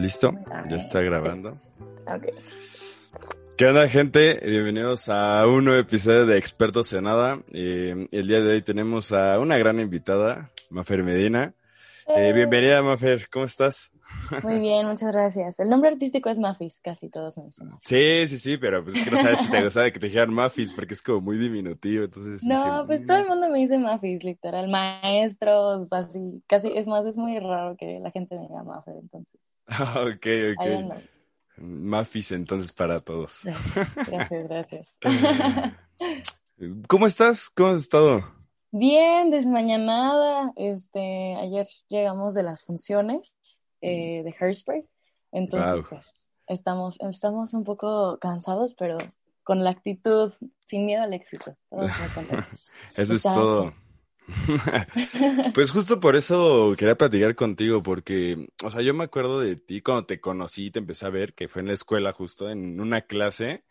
¿Listo? Ya está grabando. Ok. ¿Qué onda, gente? Bienvenidos a un nuevo episodio de Expertos en Nada. Eh, el día de hoy tenemos a una gran invitada, Mafer Medina. Eh, bienvenida, Mafer. ¿Cómo estás? Muy bien, muchas gracias. El nombre artístico es Mafis, casi todos me dicen. Sí, sí, sí, pero pues es que no sabes si te gustaba que te dijeran Mafis porque es como muy diminutivo, entonces... No, pues "Mm". todo el mundo me dice Mafis, literal, maestros, así, casi, es más, es muy raro que la gente me diga Mafer, entonces, ok, ok. Mafis entonces para todos. Gracias, gracias. ¿Cómo estás? ¿Cómo has estado? Bien, desmañanada, este, ayer llegamos de las funciones eh, de Hairspray, entonces, Wow. pues, estamos, estamos un poco cansados, pero con la actitud, sin miedo al éxito, todos muy contentos. Eso es todo. Pues justo por eso quería platicar contigo, porque, o sea, yo me acuerdo de ti cuando te conocí y te empecé a ver, que fue en la escuela justo, en una clase,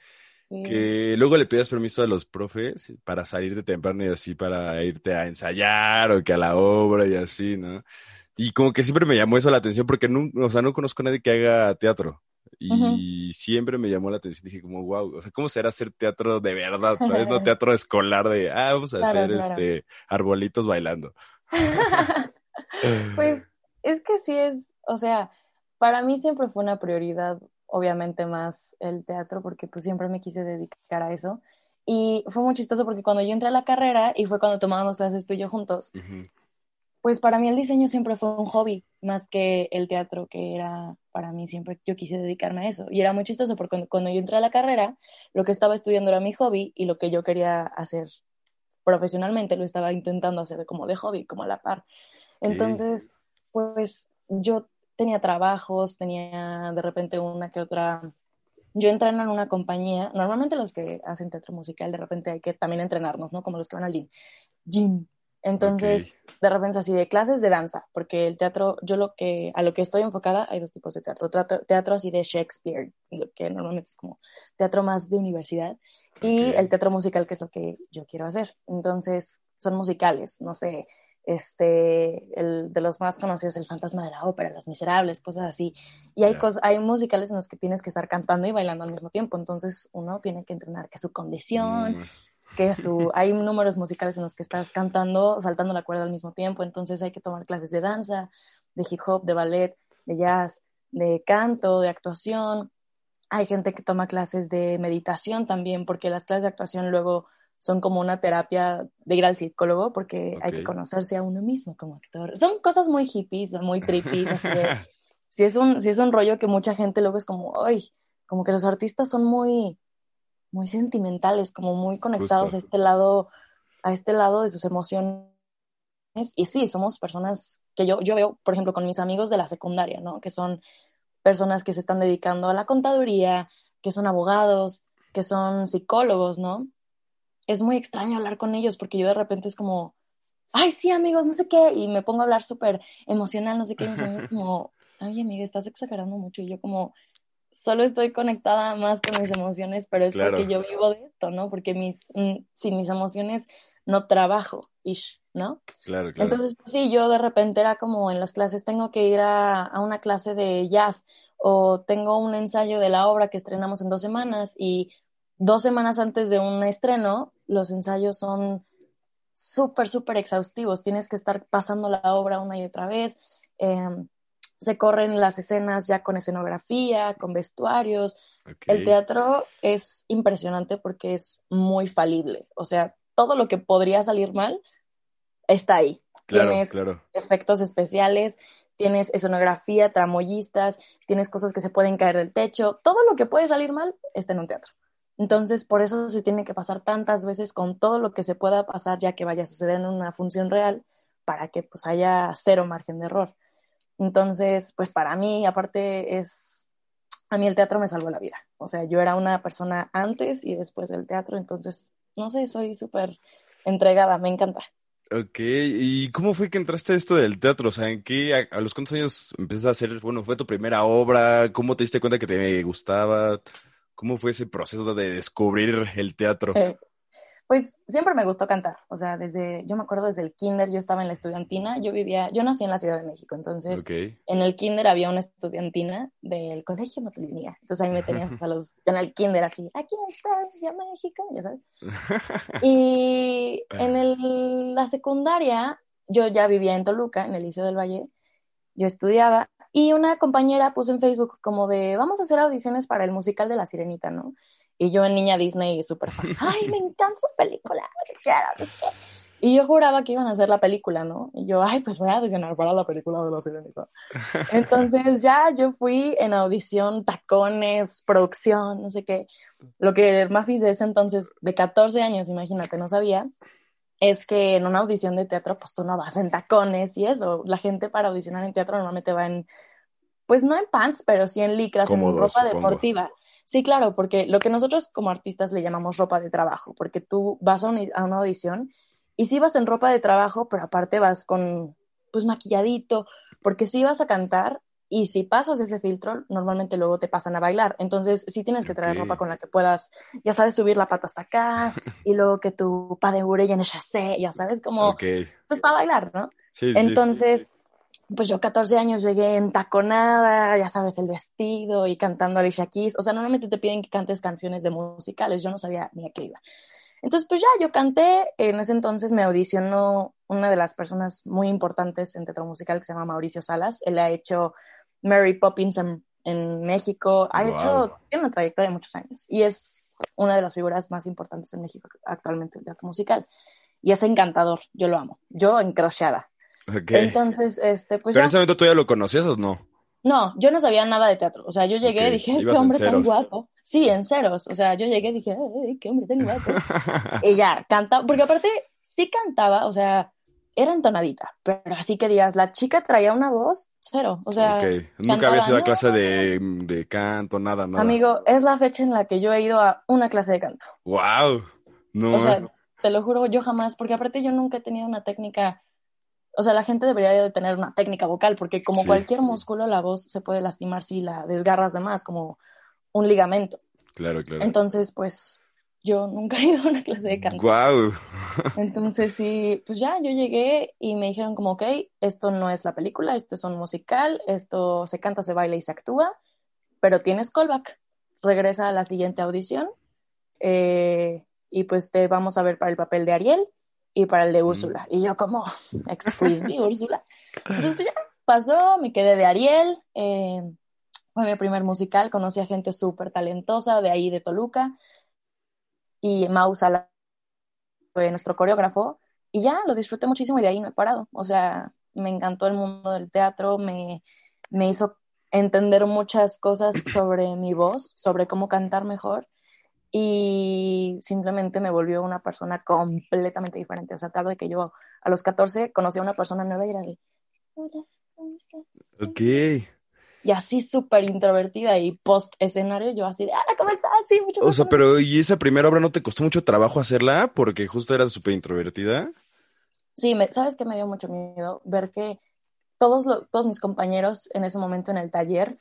Sí. que luego le pedías permiso a los profes para salirte temprano y así para irte a ensayar o que a la obra y así, ¿no? Y como que siempre me llamó eso la atención porque no, o sea, no conozco a nadie que haga teatro. Y siempre me llamó la atención. Dije como, wow, o sea, ¿cómo será hacer teatro de verdad? ¿Sabes? No teatro escolar de, ah, vamos a Claro, hacer claro. este arbolitos bailando. Pues es que sí es, o sea, para mí siempre fue una prioridad, obviamente más el teatro, porque pues siempre me quise dedicar a eso. Y fue muy chistoso porque cuando yo entré a la carrera y fue cuando tomábamos clases tú y yo juntos, Ujú. Pues para mí el diseño siempre fue un hobby, más que el teatro, que era para mí siempre, yo quise dedicarme a eso. Y era muy chistoso porque cuando, cuando yo entré a la carrera, lo que estaba estudiando era mi hobby y lo que yo quería hacer profesionalmente lo estaba intentando hacer como de hobby, como a la par. Entonces, pues yo tenía trabajos, tenía de repente una que otra. Yo entreno en una compañía, normalmente los que hacen teatro musical, de repente hay que también entrenarnos, ¿no? Como los que van al gym. Gym. Entonces, de repente así de clases de danza, porque el teatro, yo lo que, a lo que estoy enfocada, hay dos tipos de teatro. Teatro, teatro así de Shakespeare, lo que normalmente es como teatro más de universidad, y el teatro musical, que es lo que yo quiero hacer. Entonces, son musicales, no sé, este, el de los más conocidos, El Fantasma de la Ópera, Los Miserables, cosas así. Y hay, Ya. cosas, hay musicales en los que tienes que estar cantando y bailando al mismo tiempo, entonces uno tiene que entrenar que su condición, Mm, que su, hay números musicales en los que estás cantando, saltando la cuerda al mismo tiempo, entonces hay que tomar clases de danza, de hip hop, de ballet, de jazz, de canto, de actuación. Hay gente que toma clases de meditación también, porque las clases de actuación luego son como una terapia de ir al psicólogo, porque hay que conocerse a uno mismo como actor. Son cosas muy hippies, muy trippy, si es un, si es un rollo que mucha gente luego es como, ay, como que los artistas son muy, muy sentimentales, como muy conectados Justo. a este lado, a este lado de sus emociones. Y sí, somos personas que yo, yo veo, por ejemplo, con mis amigos de la secundaria, ¿no? Que son personas que se están dedicando a la contaduría, que son abogados, que son psicólogos, ¿no? Es muy extraño hablar con ellos porque yo de repente es como, ay, sí, amigos, no sé qué, y me pongo a hablar súper emocional, no sé qué, y mis amigos como, ay, amiga, estás exagerando mucho, y yo como, solo estoy conectada más con mis emociones, pero es Claro. porque yo vivo de esto, ¿no? Porque mis, mm, sin mis emociones no trabajo, ish, ¿no? Claro, claro. Entonces, pues, sí, yo de repente era como en las clases, tengo que ir a, a una clase de jazz o tengo un ensayo de la obra que estrenamos en dos semanas y dos semanas antes de un estreno, los ensayos son súper, súper exhaustivos. Tienes que estar pasando la obra una y otra vez. Eh, se corren las escenas ya con escenografía, con vestuarios. El teatro es impresionante porque es muy falible. O sea, todo lo que podría salir mal está ahí. Claro, tienes claro. efectos especiales, tienes escenografía, tramoyistas, tienes cosas que se pueden caer del techo. Todo lo que puede salir mal está en un teatro. Entonces, por eso se tiene que pasar tantas veces con todo lo que se pueda pasar ya que vaya a suceder en una función real para que pues haya cero margen de error. Entonces, pues para mí, aparte es, a mí el teatro me salvó la vida. O sea, yo era una persona antes y después del teatro, entonces, no sé, soy súper entregada, me encanta. Ok, ¿y cómo fue que entraste a esto del teatro? O sea, ¿en qué, a, los cuántos años empezaste a hacer, bueno, fue tu primera obra? ¿Cómo te diste cuenta que te gustaba? ¿Cómo fue ese proceso de descubrir el teatro? Eh, pues siempre me gustó cantar, o sea, desde, yo me acuerdo desde el kinder, yo estaba en la estudiantina, yo vivía, yo nací en la Ciudad de México, entonces en el kinder había una estudiantina del colegio Motilinía, entonces ahí me tenían a los, en el kinder así, aquí está, ya México, ya sabes. y en el, la secundaria, yo ya vivía en Toluca, en el Liceo del Valle, yo estudiaba, y una compañera puso en Facebook como de, vamos a hacer audiciones para el musical de La Sirenita, ¿no? Y yo en niña Disney súper fan, ay, me encanta la película, Y yo juraba que iban a hacer la película, ¿no? Y yo, ay, pues voy a audicionar para la película de La Sirenita. Entonces ya yo fui en audición, tacones, producción, no sé qué. Lo que Mafis de ese entonces, de 14 años, imagínate, no sabía, es que en una audición de teatro, pues tú no vas en tacones y eso. La gente para audicionar en teatro normalmente va en, pues no en pants, pero sí en licras, en ropa deportiva. Sí, claro, porque lo que nosotros como artistas le llamamos ropa de trabajo, porque tú vas a, una audición y sí vas en ropa de trabajo, pero aparte vas con, pues maquilladito, porque sí vas a cantar y si pasas ese filtro, normalmente luego te pasan a bailar. Entonces, sí tienes que traer ropa con la que puedas, ya sabes, subir la pata hasta acá y luego que tu pa de y en el chassé, ya sabes, como, pues para bailar, ¿no? Sí, Entonces, pues yo 14 años llegué en taconada, ya sabes, el vestido y cantando Alicia Keys. O sea, normalmente te piden que cantes canciones de musicales, yo no sabía ni a qué iba. Entonces, pues ya, yo canté, en ese entonces me audicionó una de las personas muy importantes en teatro musical que se llama Mauricio Salas. Él ha hecho Mary Poppins en, México, ha hecho, tiene una trayectoria de muchos años y es una de las figuras más importantes en México actualmente en teatro musical. Y es encantador, yo lo amo, yo Entonces, este, pues. ¿Pero en ese momento tú ya lo conocías o no? No, yo no sabía nada de teatro. O sea, yo llegué y dije, qué hombre tan guapo. Sí, en ceros. O sea, yo llegué y dije, qué hombre tan guapo. y ya, cantaba, porque aparte sí cantaba, o sea, era entonadita, pero así que digas, la chica traía una voz, cero. O sea, nunca había sido a clase de, de, canto, nada, nada. Amigo, es la fecha en la que yo he ido a una clase de canto. ¡Wow! No. O sea, te lo juro, yo jamás, porque aparte yo nunca he tenido una técnica o sea, la gente debería de tener una técnica vocal, porque como cualquier músculo, la voz se puede lastimar si la desgarras de más, como un ligamento. Claro, claro. Entonces, pues, yo nunca he ido a una clase de canto. ¡Guau! Entonces, sí, pues ya, yo llegué y me dijeron como, ok, esto no es la película, esto es un musical, esto se canta, se baila y se actúa, pero tienes callback. Regresa a la siguiente audición eh, y pues te vamos a ver para el papel de Ariel y para el de Úrsula. Y yo como, excuse me, Úrsula. Entonces pues ya pasó, me quedé de Ariel, eh, fue mi primer musical, conocí a gente súper talentosa de ahí de Toluca y Mau Sala fue nuestro coreógrafo y ya lo disfruté muchísimo y de ahí no he parado. O sea, me encantó el mundo del teatro, me, me hizo entender muchas cosas sobre mi voz, sobre cómo cantar mejor y simplemente me volvió una persona completamente diferente. O sea, tal de que yo a los 14 conocí a una persona nueva y era de, hola, ¿cómo estás? Ok. Y así súper introvertida y post escenario yo así de, hola, ¿cómo estás? Sí, mucho O sea, pero ¿y esa primera obra no te costó mucho trabajo hacerla porque justo eras súper introvertida? Sí, me, ¿sabes qué me dio mucho miedo? Ver que todos, los, todos mis compañeros en ese momento en el taller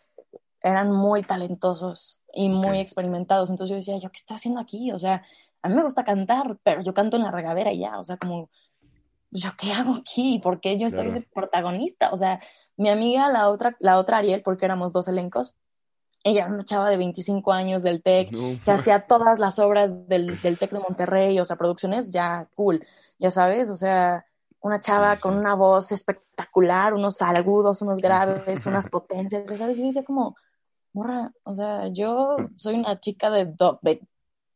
eran muy talentosos y muy experimentados. Entonces yo decía, ¿yo qué estoy haciendo aquí? O sea, a mí me gusta cantar, pero yo canto en la regadera y ya, o sea, como, ¿yo qué hago aquí? ¿Por qué yo estoy de protagonista? O sea, mi amiga, la otra, la otra Ariel, porque éramos dos elencos, ella era una chava de 25 años del TEC, que hacía todas las obras del, del TEC de Monterrey, o sea, producciones ya cool, ya sabes, o sea, una chava con una voz espectacular, unos agudos, unos graves, unas potencias, ya sabes, y dice como, morra, o sea, yo soy una chica de, do,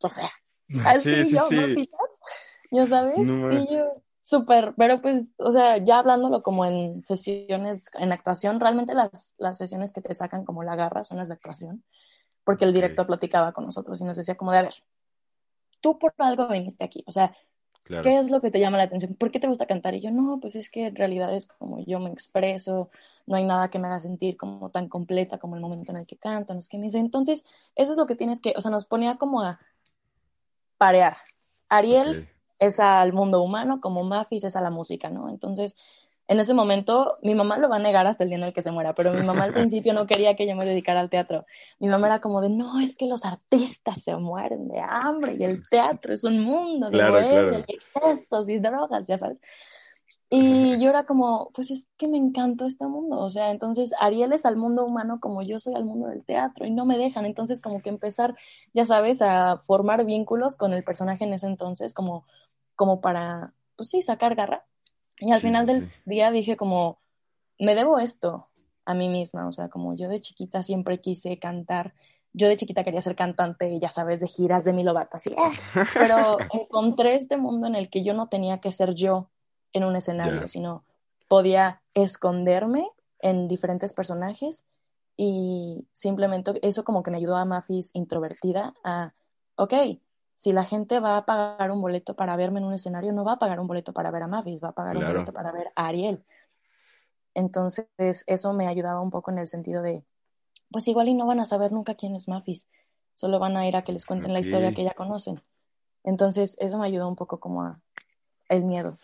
o sea, así sí, yo, sí, ya sabes, y yo súper, pero pues, o sea, ya hablándolo como en sesiones, en actuación, realmente las, las sesiones que te sacan como la garra son las de actuación, porque el director platicaba con nosotros y nos decía como de, a ver, tú por algo viniste aquí, o sea, ¿qué es lo que te llama la atención? ¿Por qué te gusta cantar? Y yo, no, pues es que en realidad es como yo me expreso, no hay nada que me haga sentir como tan completa como el momento en el que canto, no es que me dice, entonces, eso es lo que tienes que, o sea, nos ponía como a parear. Ariel es al mundo humano, como Mafis es a la música, ¿no? Entonces, en ese momento, mi mamá lo va a negar hasta el día en el que se muera, pero mi mamá al principio no quería que yo me dedicara al teatro. Mi mamá era como de, no, es que los artistas se mueren de hambre y el teatro es un mundo de claro, claro. y excesos y drogas, ya sabes. Y yo era como, pues es que me encantó este mundo, o sea, entonces Ariel es al mundo humano como yo soy al mundo del teatro y no me dejan, entonces como que empezar, ya sabes, a formar vínculos con el personaje en ese entonces, como, como para, pues sí, sacar garra. Y al final del día dije como, me debo esto a mí misma, o sea, como yo de chiquita siempre quise cantar, yo de chiquita quería ser cantante, ya sabes, de giras de mi Lovato, así, ¡eh! pero encontré este mundo en el que yo no tenía que ser yo en un escenario, sino podía esconderme en diferentes personajes y simplemente eso como que me ayudó a Mafis introvertida a, ok, si la gente va a pagar un boleto para verme en un escenario, no va a pagar un boleto para ver a Mavis, va a pagar un boleto para ver a Ariel. Entonces, eso me ayudaba un poco en el sentido de, pues igual y no van a saber nunca quién es Mafis, solo van a ir a que les cuenten la historia que ya conocen. Entonces, eso me ayudó un poco como a el miedo.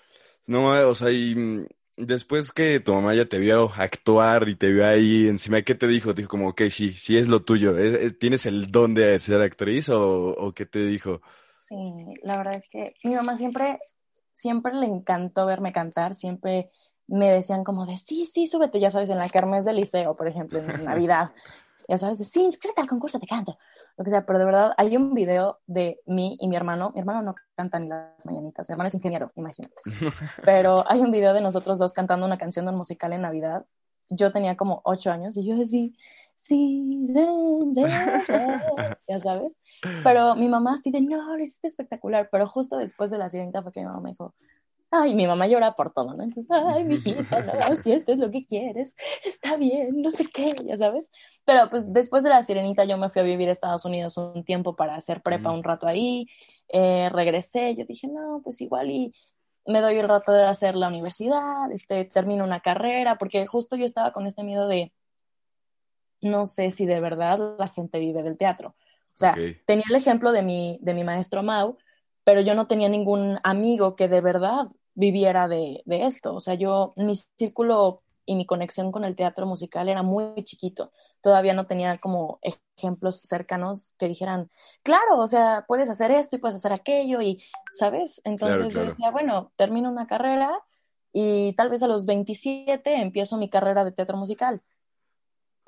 No, o sea, y mm, después que tu mamá ya te vio actuar y te vio ahí encima, ¿qué te dijo? Te dijo como, ok, sí, sí es lo tuyo. ¿Tienes el don de ser actriz o, o qué te dijo? Sí, la verdad es que mi mamá siempre, siempre le encantó verme cantar, siempre me decían como de, sí, sí, súbete, ya sabes, en la kermés del liceo, por ejemplo, en Navidad ya sabes, de, sí, inscríbete al concurso de canto, lo que sea, pero de verdad hay un video de mí y mi hermano, mi hermano no canta ni las mañanitas, mi hermano es ingeniero, imagínate, pero hay un video de nosotros dos cantando una canción de un musical en Navidad, yo tenía como ocho años y yo decía, sí, ya sabes, pero mi mamá así de, no, es espectacular, pero justo después de la sirenita fue que mi mamá me dijo, ay, mi mamá llora por todo, ¿no? Entonces, ay, mi hijita, no, si esto es lo que quieres, está bien, no sé qué, ya sabes. Pero pues después de la sirenita yo me fui a vivir a Estados Unidos un tiempo para hacer prepa un rato ahí, eh, regresé, yo dije, no, pues igual y me doy el rato de hacer la universidad, este, termino una carrera, porque justo yo estaba con este miedo de, no sé si de verdad la gente vive del teatro. O sea, tenía el ejemplo de mi, de mi maestro Mau, pero yo no tenía ningún amigo que de verdad viviera de, de, esto. O sea, yo, mi círculo y mi conexión con el teatro musical era muy chiquito. Todavía no tenía como ejemplos cercanos que dijeran, claro, o sea, puedes hacer esto y puedes hacer aquello y, ¿sabes? Entonces yo decía, bueno, termino una carrera y tal vez a los 27 empiezo mi carrera de teatro musical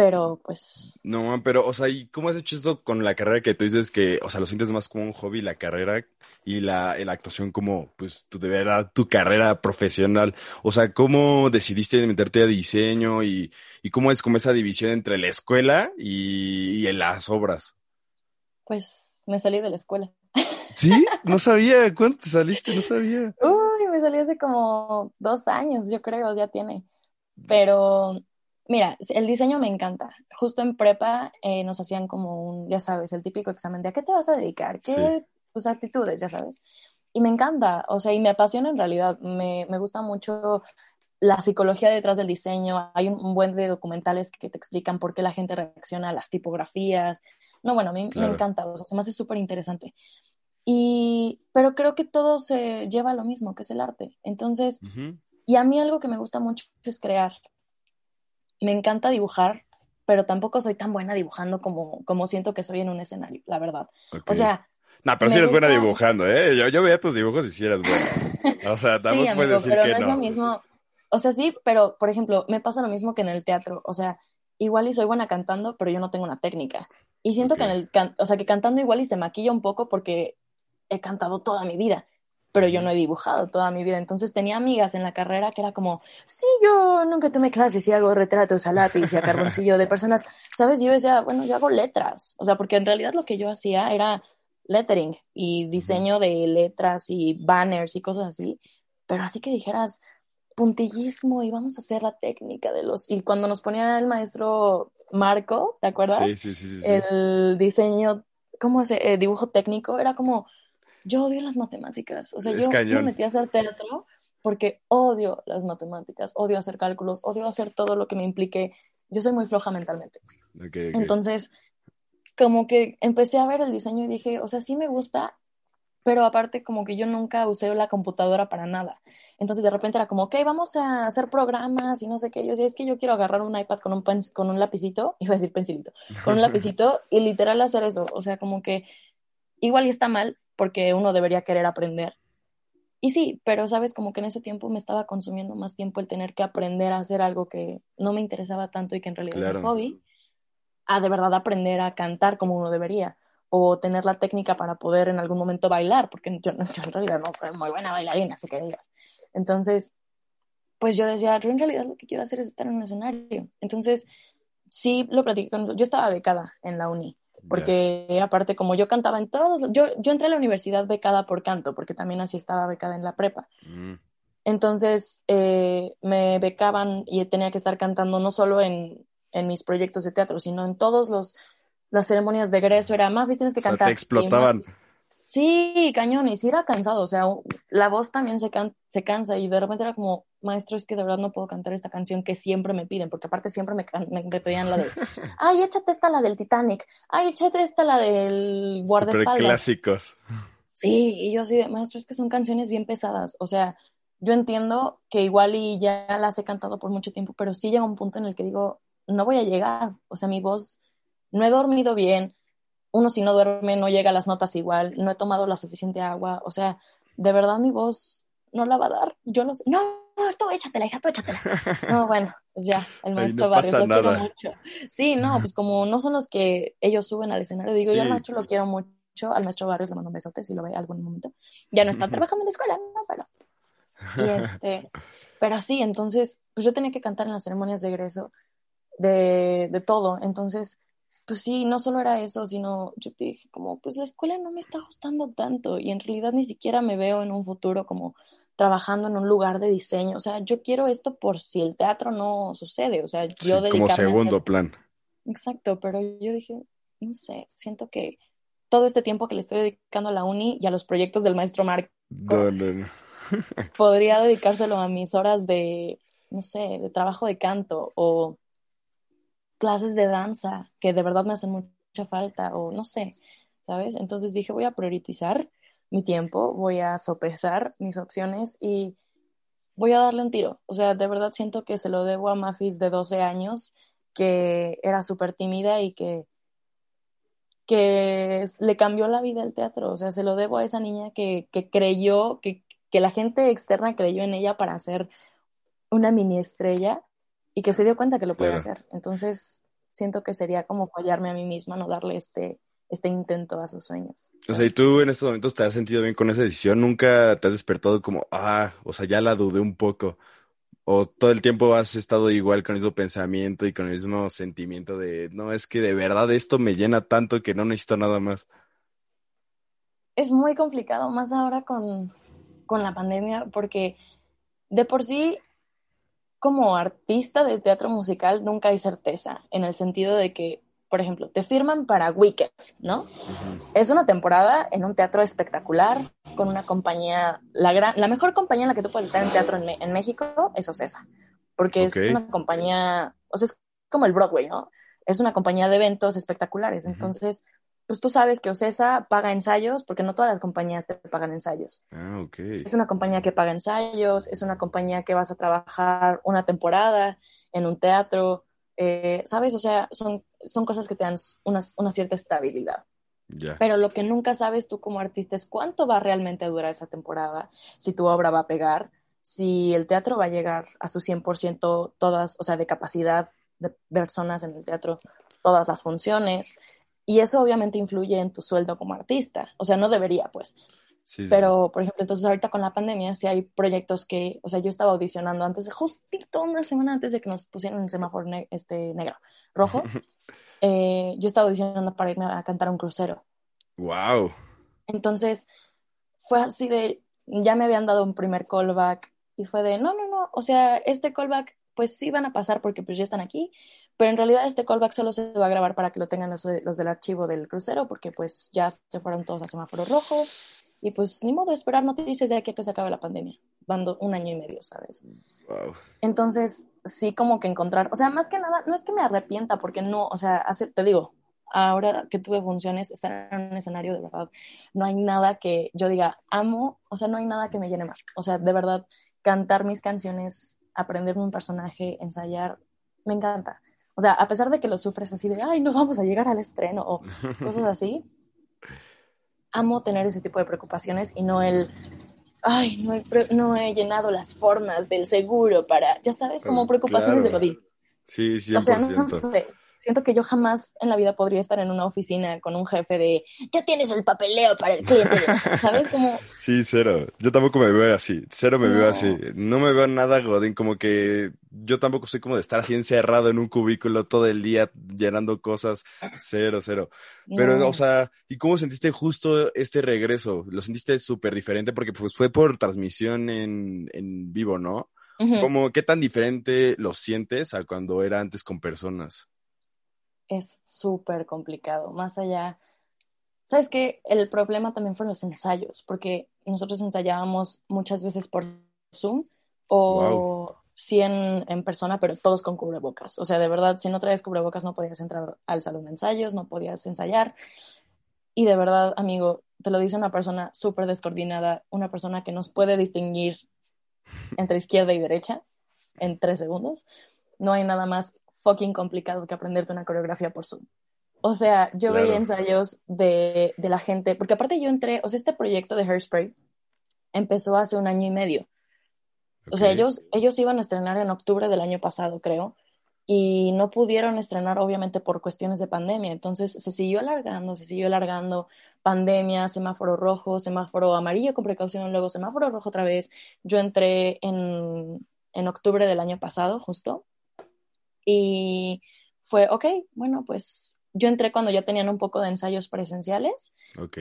pero pues... No, pero, o sea, ¿y cómo has hecho esto con la carrera que tú dices que, o sea, lo sientes más como un hobby, la carrera y la, la actuación como, pues, tu, de verdad, tu carrera profesional? O sea, ¿cómo decidiste meterte a diseño y, y cómo es como esa división entre la escuela y, y las obras? Pues me salí de la escuela. ¿Sí? No sabía. ¿Cuándo te saliste? No sabía. Uy, me salí hace como dos años, yo creo, ya tiene. Pero Mira, el diseño me encanta. Justo en prepa eh, nos hacían como un, ya sabes, el típico examen de a qué te vas a dedicar, qué tus actitudes, ya sabes. Y me encanta, o sea, y me apasiona en realidad. Me, me gusta mucho la psicología detrás del diseño. Hay un, buen de documentales que te explican por qué la gente reacciona a las tipografías. No, bueno, me, me encanta, o sea, se me hace súper interesante. Y, pero creo que todo se lleva a lo mismo, que es el arte. Entonces, y a mí algo que me gusta mucho es crear me encanta dibujar, pero tampoco soy tan buena dibujando como, como siento que soy en un escenario, la verdad. O sea... No, pero sí eres buena dibujando, ¿eh? Yo, yo veía tus dibujos y sí eras buena. O sea, tampoco sí, puedes decir pero que no. es lo mismo. O sea, sí, pero, por ejemplo, me pasa lo mismo que en el teatro. O sea, igual y soy buena cantando, pero yo no tengo una técnica. Y siento que en el... o sea, que cantando igual y se maquilla un poco porque he cantado toda mi vida pero yo no he dibujado toda mi vida. Entonces tenía amigas en la carrera que era como, sí, yo nunca tomé clases y hago retratos a lápiz y a carboncillo de personas, ¿sabes? Yo decía, bueno, yo hago letras, o sea, porque en realidad lo que yo hacía era lettering y diseño de letras y banners y cosas así, pero así que dijeras puntillismo y vamos a hacer la técnica de los... Y cuando nos ponía el maestro Marco, ¿te acuerdas? Sí, sí, sí. El diseño, ¿cómo se? El dibujo técnico era como yo odio las matemáticas. O sea, yo me metí a hacer teatro porque odio las matemáticas, odio hacer cálculos, odio hacer todo lo que me implique. Yo soy muy floja mentalmente. Entonces, como que empecé a ver el diseño y dije, o sea, sí me gusta, pero aparte como que yo nunca usé la computadora para nada. Entonces de repente era como, ok, vamos a hacer programas y no sé qué. Yo decía, es que yo quiero agarrar un iPad con un, con un lapicito, iba a decir pensilito, con un lapicito y literal hacer eso. O sea, como que igual y está mal porque uno debería querer aprender. Y sí, pero sabes, como que en ese tiempo me estaba consumiendo más tiempo el tener que aprender a hacer algo que no me interesaba tanto y que en realidad es un hobby, a de verdad aprender a cantar como uno debería o tener la técnica para poder en algún momento bailar, porque yo, en realidad no soy muy buena bailarina, así que digas. Entonces, pues yo decía, yo en realidad lo que quiero hacer es estar en un escenario. Entonces, sí lo platiqué con, yo estaba becada en la uni, porque aparte como yo cantaba en todos, yo, yo entré a la universidad becada por canto, porque también así estaba becada en la prepa. Mm. Entonces, eh, me becaban y tenía que estar cantando no solo en, en mis proyectos de teatro, sino en todos los las ceremonias de egreso, era más, tienes que cantar. te explotaban. Sí, cañón, y sí era cansado, o sea, la voz también se, se cansa y de repente era como, maestro, es que de verdad no puedo cantar esta canción que siempre me piden, porque aparte siempre me, me, pedían la de, ay, échate esta la del Titanic, ay, échate esta la del guardaespaldas. Super clásicos. Sí, y yo así de, maestro, es que son canciones bien pesadas, o sea, yo entiendo que igual y ya las he cantado por mucho tiempo, pero sí llega un punto en el que digo, no voy a llegar, o sea, mi voz no he dormido bien, uno si no duerme no llega a las notas igual, no he tomado la suficiente agua, o sea, de verdad mi voz no la va a dar, yo no sé, no, tú échatela, hija, tú échatela. No, bueno, pues ya, el maestro no Barrios lo quiero mucho. Sí, no, pues como no son los que ellos suben al escenario, digo, yo al maestro lo quiero mucho, al maestro Barrios le mando un besote si lo ve algún momento. Ya no está trabajando en la escuela, no, pero... Y este, pero sí, entonces, pues yo tenía que cantar en las ceremonias de egreso de, de todo, entonces pues sí, no solo era eso, sino yo te dije como, pues la escuela no me está gustando tanto y en realidad ni siquiera me veo en un futuro como trabajando en un lugar de diseño. O sea, yo quiero esto por si el teatro no sucede. O sea, yo Como segundo plan. Exacto, pero yo dije, no sé, siento que todo este tiempo que le estoy dedicando a la uni y a los proyectos del maestro Marco, podría dedicárselo a mis horas de, no sé, de trabajo de canto o clases de danza que de verdad me hacen mucha falta o no sé, ¿sabes? Entonces dije, voy a priorizar mi tiempo, voy a sopesar mis opciones y voy a darle un tiro. O sea, de verdad siento que se lo debo a Mafis de 12 años, que era súper tímida y que, que le cambió la vida el teatro. O sea, se lo debo a esa niña que, que creyó, que, que la gente externa creyó en ella para ser una mini estrella y que se dio cuenta que lo puede hacer. Entonces, siento que sería como fallarme a mí misma, no darle este, este intento a sus sueños. O sea, ¿y tú en estos momentos te has sentido bien con esa decisión? ¿Nunca te has despertado como, ah, o sea, ya la dudé un poco? ¿O todo el tiempo has estado igual con el mismo pensamiento y con el mismo sentimiento de, no, es que de verdad esto me llena tanto que no necesito nada más? Es muy complicado, más ahora con, con la pandemia, porque de por sí como artista de teatro musical nunca hay certeza, en el sentido de que, por ejemplo, te firman para Wicked, ¿no? Es una temporada en un teatro espectacular, con una compañía, la, gran, la mejor compañía en la que tú puedes estar en teatro en, México es Ocesa, porque es una compañía, o sea, es como el Broadway, ¿no? Es una compañía de eventos espectaculares, entonces pues tú sabes que Ocesa paga ensayos, porque no todas las compañías te pagan ensayos. Ah, ok. Es una compañía que paga ensayos, es una compañía que vas a trabajar una temporada en un teatro, eh, ¿sabes? O sea, son, son cosas que te dan una, una cierta estabilidad. Pero lo que nunca sabes tú como artista es cuánto va realmente a durar esa temporada, si tu obra va a pegar, si el teatro va a llegar a su 100% todas, o sea, de capacidad de personas en el teatro, todas las funciones. Y eso obviamente influye en tu sueldo como artista. O sea, no debería, pues. Pero, por ejemplo, entonces ahorita con la pandemia, sí hay proyectos que, o sea, yo estaba audicionando antes, justito una semana antes de que nos pusieran el semáforo este, negro, rojo, eh, yo estaba audicionando para irme a cantar un crucero. ¡Wow! Entonces, fue así de, ya me habían dado un primer callback y fue de, no, no, no, o sea, este callback, pues sí van a pasar porque pues ya están aquí, pero en realidad este callback solo se va a grabar para que lo tengan los, del archivo del crucero, porque pues ya se fueron todos a semáforo rojo. Y pues ni modo de esperar noticias de aquí a que se acabe la pandemia. Van un año y medio, ¿sabes? Wow. Entonces, sí como que encontrar, o sea, más que nada, no es que me arrepienta, porque no, o sea, hace, te digo, ahora que tuve funciones, estar en un escenario de verdad, no hay nada que yo diga, amo, o sea, no hay nada que me llene más. O sea, de verdad, cantar mis canciones, aprenderme un personaje, ensayar, me encanta. O sea, a pesar de que lo sufres así de, ay, no vamos a llegar al estreno o cosas así, amo tener ese tipo de preocupaciones y no el, ay, no he, no he llenado las formas del seguro para, ya sabes, como preocupaciones de Godín. Sí, 100%. O sea, no sé, siento que yo jamás en la vida podría estar en una oficina con un jefe de, ya tienes el papeleo para el cliente, ¿sabes? Como... Sí, cero. Yo tampoco me veo así, cero me veo así. No me veo nada godín, como que yo tampoco soy como de estar así encerrado en un cubículo todo el día llenando cosas, cero, cero. Pero, o sea, ¿y cómo sentiste justo este regreso? ¿Lo sentiste súper diferente? Porque pues fue por transmisión en, en vivo, ¿no? Como, ¿Qué tan diferente lo sientes a cuando era antes con personas? Es súper complicado. Más allá, sabes que el problema también fueron los ensayos, porque nosotros ensayábamos muchas veces por Zoom o sí en, persona, pero todos con cubrebocas. O sea, de verdad, si no traes cubrebocas no podías entrar al salón de ensayos, no podías ensayar. Y de verdad, amigo, te lo dice una persona súper descoordinada, una persona que nos puede distinguir entre izquierda y derecha en tres segundos. No hay nada más fucking complicado que aprenderte una coreografía por Zoom. O sea, yo veía ensayos de, de, la gente, porque aparte yo entré, o sea, este proyecto de Hairspray empezó hace un año y medio. O sea, ellos, ellos iban a estrenar en octubre del año pasado, creo, y no pudieron estrenar, obviamente, por cuestiones de pandemia. Entonces se siguió alargando, se siguió alargando, pandemia, semáforo rojo, semáforo amarillo con precaución, luego semáforo rojo otra vez. Yo entré en, en octubre del año pasado, justo, y fue, ok, bueno, pues yo entré cuando ya tenían un poco de ensayos presenciales. Ok.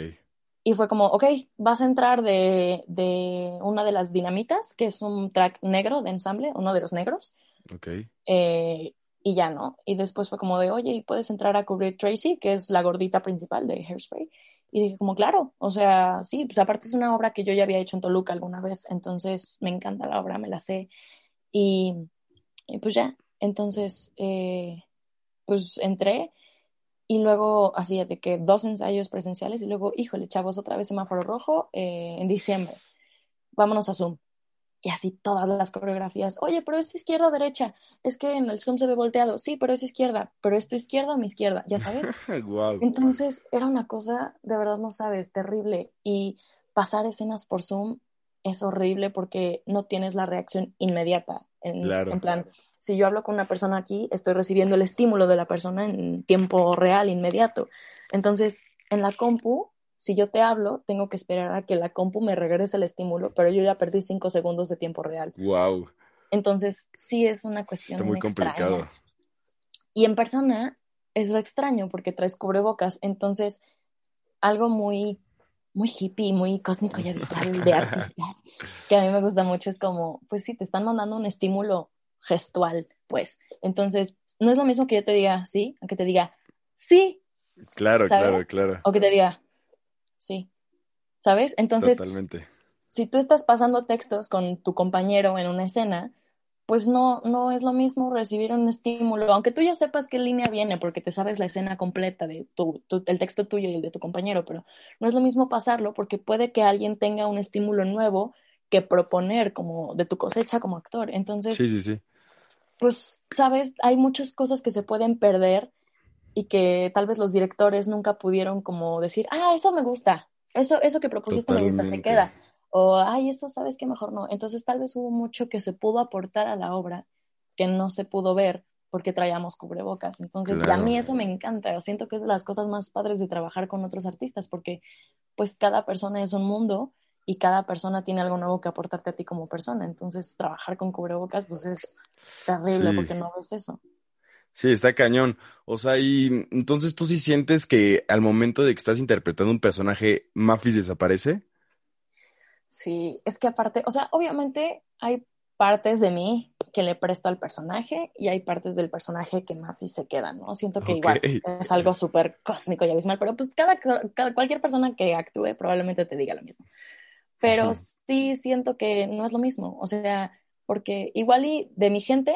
Y fue como, ok, vas a entrar de, de una de las dinamitas, que es un track negro de ensamble, uno de los negros. Ok. Eh, y ya no. Y después fue como de, oye, ¿y puedes entrar a cubrir Tracy, que es la gordita principal de Hairspray? Y dije, como, claro, o sea, sí, pues aparte es una obra que yo ya había hecho en Toluca alguna vez, entonces me encanta la obra, me la sé. Y, y pues ya, entonces, eh, pues entré y luego así de que dos ensayos presenciales y luego, híjole, chavos, otra vez semáforo rojo eh, en diciembre. Vámonos a Zoom. Y así todas las coreografías. Oye, pero es izquierda o derecha. Es que en el Zoom se ve volteado. Sí, pero es izquierda. Pero es tu izquierda o mi izquierda. Ya sabes. Entonces era una cosa, de verdad no sabes, terrible. Y pasar escenas por Zoom es horrible porque no tienes la reacción inmediata. En, en plan, si yo hablo con una persona aquí, estoy recibiendo el estímulo de la persona en tiempo real, inmediato. Entonces, en la compu, si yo te hablo, tengo que esperar a que la compu me regrese el estímulo, pero yo ya perdí cinco segundos de tiempo real. Wow. Entonces, sí es una cuestión. Está muy complicado. Y en persona es lo extraño porque traes cubrebocas. Entonces, algo muy, muy hippie, muy cósmico y de artista, que a mí me gusta mucho, es como, pues sí, te están mandando un estímulo gestual, pues. Entonces, no es lo mismo que yo te diga sí, a que te diga sí. Claro, claro, claro. O que te diga sí. ¿Sabes? Entonces, Totalmente. si tú estás pasando textos con tu compañero en una escena, pues no, no es lo mismo recibir un estímulo, aunque tú ya sepas qué línea viene, porque te sabes la escena completa de tu, el texto tuyo y el de tu compañero, pero no es lo mismo pasarlo porque puede que alguien tenga un estímulo nuevo que proponer como de tu cosecha como actor. Entonces, sí, sí, sí pues, sabes, hay muchas cosas que se pueden perder y que tal vez los directores nunca pudieron como decir, ah, eso me gusta, eso, eso que propusiste me gusta, se queda. O, ay, eso sabes que mejor no. Entonces tal vez hubo mucho que se pudo aportar a la obra que no se pudo ver porque traíamos cubrebocas. Entonces, a mí eso me encanta. Siento que es de las cosas más padres de trabajar con otros artistas porque pues cada persona es un mundo y cada persona tiene algo nuevo que aportarte a ti como persona. Entonces, trabajar con cubrebocas, pues es terrible porque no ves eso. Sí, está cañón. O sea, y entonces tú sí sientes que al momento de que estás interpretando un personaje, Mafis desaparece. Sí, es que aparte, o sea, obviamente hay partes de mí que le presto al personaje y hay partes del personaje que Mafi se queda, ¿no? Siento que igual es algo súper cósmico y abismal, pero pues cada, cualquier persona que actúe probablemente te diga lo mismo. Pero sí siento que no es lo mismo, o sea, porque igual y de mi gente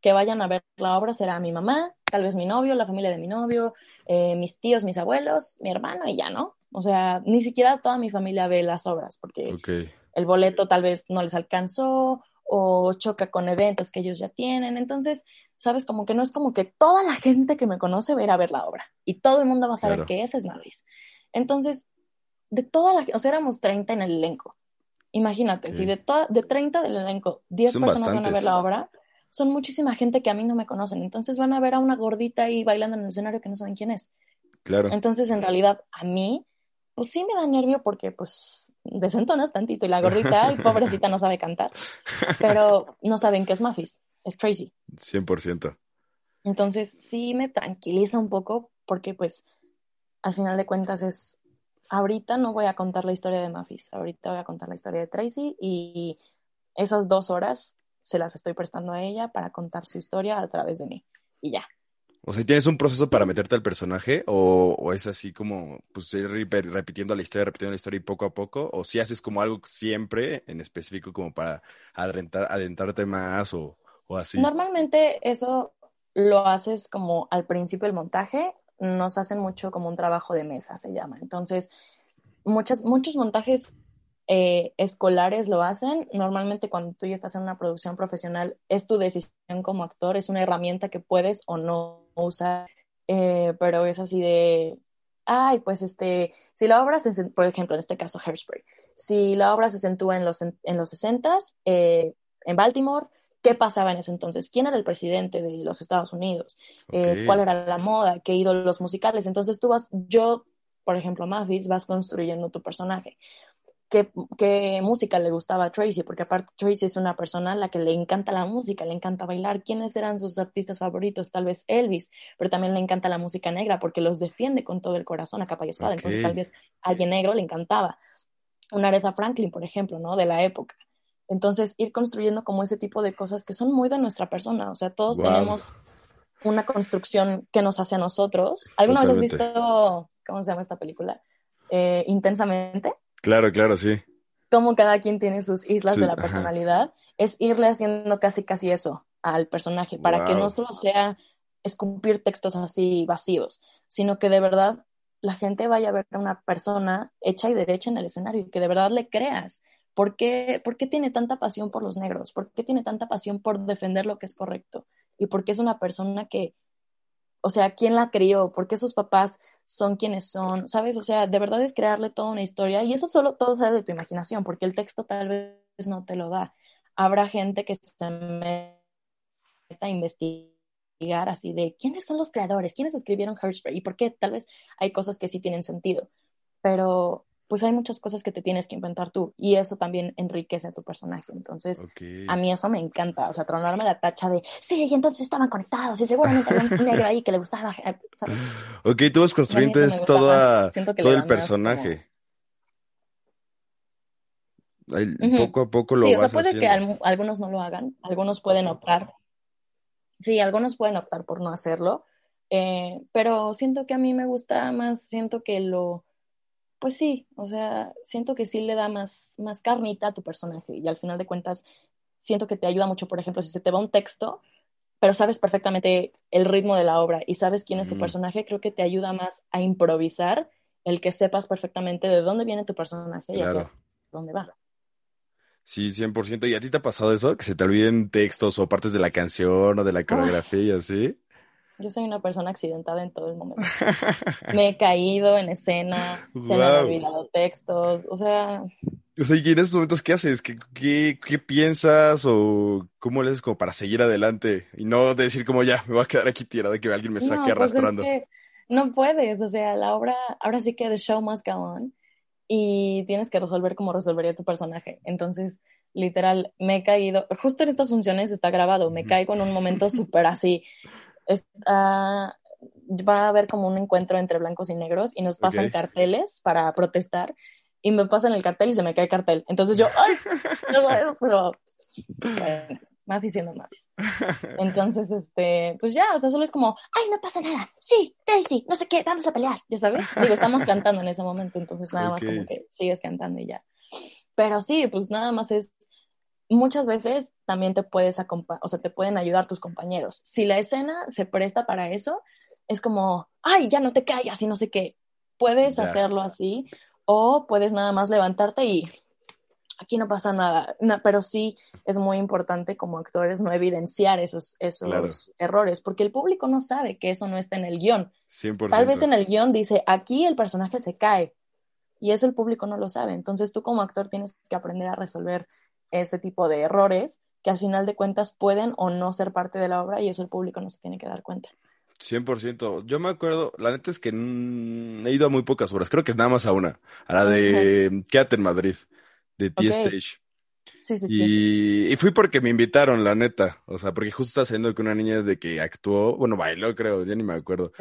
que vayan a ver la obra será mi mamá, tal vez mi novio, la familia de mi novio, eh, mis tíos, mis abuelos, mi hermano y ya, ¿no? O sea, ni siquiera toda mi familia ve las obras porque el boleto tal vez no les alcanzó o choca con eventos que ellos ya tienen. Entonces, sabes, como que no es como que toda la gente que me conoce va a ir a ver la obra y todo el mundo va a saber que esa es Mavis. Entonces, de toda la, o sea, éramos 30 en el elenco. Imagínate, si de, de 30 del elenco, 10 personas van a ver la obra, son muchísima gente que a mí no me conocen. Entonces van a ver a una gordita ahí bailando en el escenario que no saben quién es. Claro. Entonces, en realidad, a mí, pues sí me da nervio porque, pues, desentonas tantito y la gorrita, y pobrecita, no sabe cantar, pero no saben qué es Muffis, es Tracy. 100%. Entonces sí me tranquiliza un poco porque pues al final de cuentas es, ahorita no voy a contar la historia de Muffis, ahorita voy a contar la historia de Tracy y esas dos horas se las estoy prestando a ella para contar su historia a través de mí y ya. O sea, ¿tienes un proceso para meterte al personaje? ¿O, es así como, pues, ir repitiendo la historia, repitiendo la historia y poco a poco? ¿O si haces como algo siempre en específico como para adentrarte más o, así? Normalmente eso lo haces como al principio del montaje. Nos hacen mucho como un trabajo de mesa, se llama. Entonces, muchas, muchos montajes eh, escolares lo hacen. Normalmente cuando tú ya estás en una producción profesional, es tu decisión como actor, es una herramienta que puedes o no usar, eh, pero es así de, ay, pues este, si la obra se, por ejemplo, en este caso Hairspray, si la obra se sentúa en los, en, los 60 eh, en Baltimore, ¿qué pasaba en ese entonces? ¿Quién era el presidente de los Estados Unidos? ¿Cuál era la moda? ¿Qué ídolos musicales? Entonces tú vas, yo, por ejemplo, Mavis, vas construyendo tu personaje qué, música le gustaba a Tracy, porque aparte Tracy es una persona a la que le encanta la música, le encanta bailar. ¿Quiénes eran sus artistas favoritos? Tal vez Elvis, pero también le encanta la música negra porque los defiende con todo el corazón a capa y espada. Entonces tal vez a alguien negro le encantaba. Una Aretha Franklin, por ejemplo, ¿no? De la época. Entonces ir construyendo como ese tipo de cosas que son muy de nuestra persona. O sea, todos tenemos una construcción que nos hace a nosotros. ¿Alguna vez has visto, cómo se llama esta película? Eh, intensamente. Claro, claro, sí. Como cada quien tiene sus islas de la personalidad, es irle haciendo casi, casi eso al personaje, para que no solo sea escupir textos así vacíos, sino que de verdad la gente vaya a ver a una persona hecha y derecha en el escenario y que de verdad le creas. ¿Por qué, ¿Por qué tiene tanta pasión por los negros? ¿Por qué tiene tanta pasión por defender lo que es correcto? Y por qué es una persona que, o sea, ¿quién la crió? ¿Por qué sus papás son quienes son? ¿Sabes? O sea, de verdad es crearle toda una historia y eso solo todo sale de tu imaginación, porque el texto tal vez no te lo da. Habrá gente que se meta a investigar así de quiénes son los creadores, quiénes escribieron Hairspray y por qué tal vez hay cosas que sí tienen sentido, pero pues hay muchas cosas que te tienes que inventar tú y eso también enriquece a tu personaje. Entonces, a mí eso me encanta, o sea, tronarme la tacha de, sí, y entonces estaban conectados y seguramente había un negro ahí que le gustaba. ¿sabes? Ok, tú vas construyendo todo el personaje. Poco a poco lo sí, vas o sea, puede que algunos no lo hagan, algunos pueden optar. Sí, algunos pueden optar por no hacerlo, eh, pero siento que a mí me gusta más, siento que lo pues sí, o sea, siento que sí le da más, más carnita a tu personaje y al final de cuentas siento que te ayuda mucho, por ejemplo, si se te va un texto, pero sabes perfectamente el ritmo de la obra y sabes quién es tu personaje, creo que te ayuda más a improvisar el que sepas perfectamente de dónde viene tu personaje y hacia dónde va. Sí, 100%. ¿Y a ti te ha pasado eso? Que se te olviden textos o partes de la canción o de la coreografía y así. Yo soy una persona accidentada en todo el momento. me he caído en escena, se me han olvidado textos, o sea... O sea, y en esos momentos, ¿qué haces? ¿Qué, qué, qué piensas o cómo le haces como para seguir adelante? Y no decir como ya, me voy a quedar aquí tirada que alguien me saque pues arrastrando. no puedes, o sea, la obra, ahora sí que the show must go on y tienes que resolver como resolvería tu personaje. Entonces, literal, me he caído, justo en estas funciones está grabado, me caigo en un momento súper así, va a haber como un encuentro entre blancos y negros y nos pasan carteles para protestar y me pasan el cartel y se me cae el cartel. Entonces yo, ¡ay! No, pero Mafi siendo Mafi. Entonces, este, pues ya, o sea, solo es como, ay, no pasa nada, sí, Daisy, no sé qué, vamos a pelear, ya sabes. Digo, estamos cantando en ese momento, entonces nada más como que sigues cantando y ya. Pero sí, pues nada más es, muchas veces también te puedes acompañar, o sea, te pueden ayudar tus compañeros. Si la escena se presta para eso, es como, ay, ya no te callas y no sé qué. Puedes hacerlo así o puedes nada más levantarte y aquí no pasa nada, pero sí es muy importante como actores no evidenciar esos, esos errores, porque el público no sabe que eso no está en el guion. Tal vez en el guion dice, aquí el personaje se cae, y eso el público no lo sabe. Entonces tú como actor tienes que aprender a resolver ese tipo de errores que al final de cuentas pueden o no ser parte de la obra y eso el público no se tiene que dar cuenta. 100%. Yo me acuerdo, la neta es que he ido a muy pocas obras, creo que es nada más a una, a la de Quédate en Madrid de T-Stage. Sí, sí, y, y, fui porque me invitaron, la neta. O sea, porque justo estaba saliendo con una niña de que actuó, bueno, bailó, creo, ya ni me acuerdo.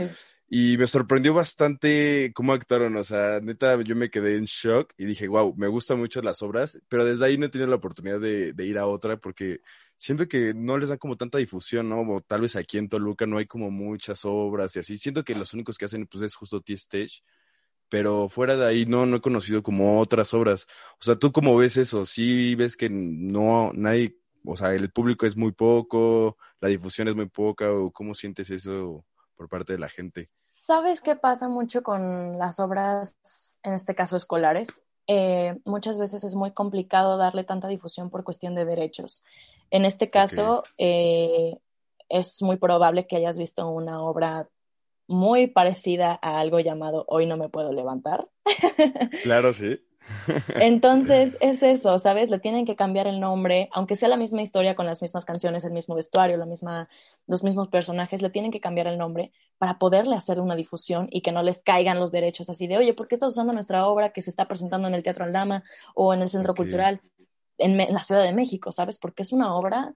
Y me sorprendió bastante cómo actuaron. O sea, neta, yo me quedé en shock y dije, wow, me gustan mucho las obras, pero desde ahí no he tenido la oportunidad de, de ir a otra porque siento que no les da como tanta difusión, ¿no? O tal vez aquí en Toluca no hay como muchas obras y así. Siento que los únicos que hacen, pues, es justo T-Stage pero fuera de ahí no, no he conocido como otras obras. O sea, ¿tú cómo ves eso? ¿Sí ves que no, nadie, o sea, el público es muy poco, la difusión es muy poca, o cómo sientes eso por parte de la gente? ¿Sabes qué pasa mucho con las obras, en este caso escolares? Eh, muchas veces es muy complicado darle tanta difusión por cuestión de derechos. En este caso, eh, es muy probable que hayas visto una obra muy parecida a algo llamado Hoy no me puedo levantar. Claro, sí. Entonces es eso, ¿sabes? Le tienen que cambiar el nombre, aunque sea la misma historia con las mismas canciones, el mismo vestuario, la misma, los mismos personajes, le tienen que cambiar el nombre para poderle hacer una difusión y que no les caigan los derechos así de, oye, ¿por qué estás usando nuestra obra que se está presentando en el Teatro Aldama o en el Centro Cultural en, en la Ciudad de México, ¿sabes? Porque es una obra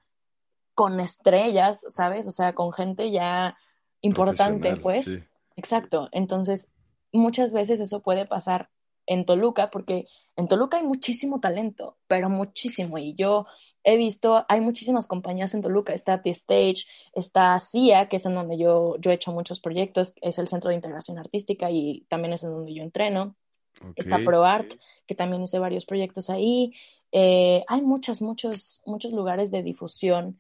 con estrellas, ¿sabes? O sea, con gente ya importante, pues. Exacto. Entonces, muchas veces eso puede pasar en Toluca, porque en Toluca hay muchísimo talento, pero muchísimo. Y yo he visto, hay muchísimas compañías en Toluca. Está T-Stage, está CIA, que es en donde yo, yo he hecho muchos proyectos, es el Centro de Integración Artística y también es en donde yo entreno. Está ProArt, que también hice varios proyectos ahí. Eh, hay muchos, muchos, muchos lugares de difusión,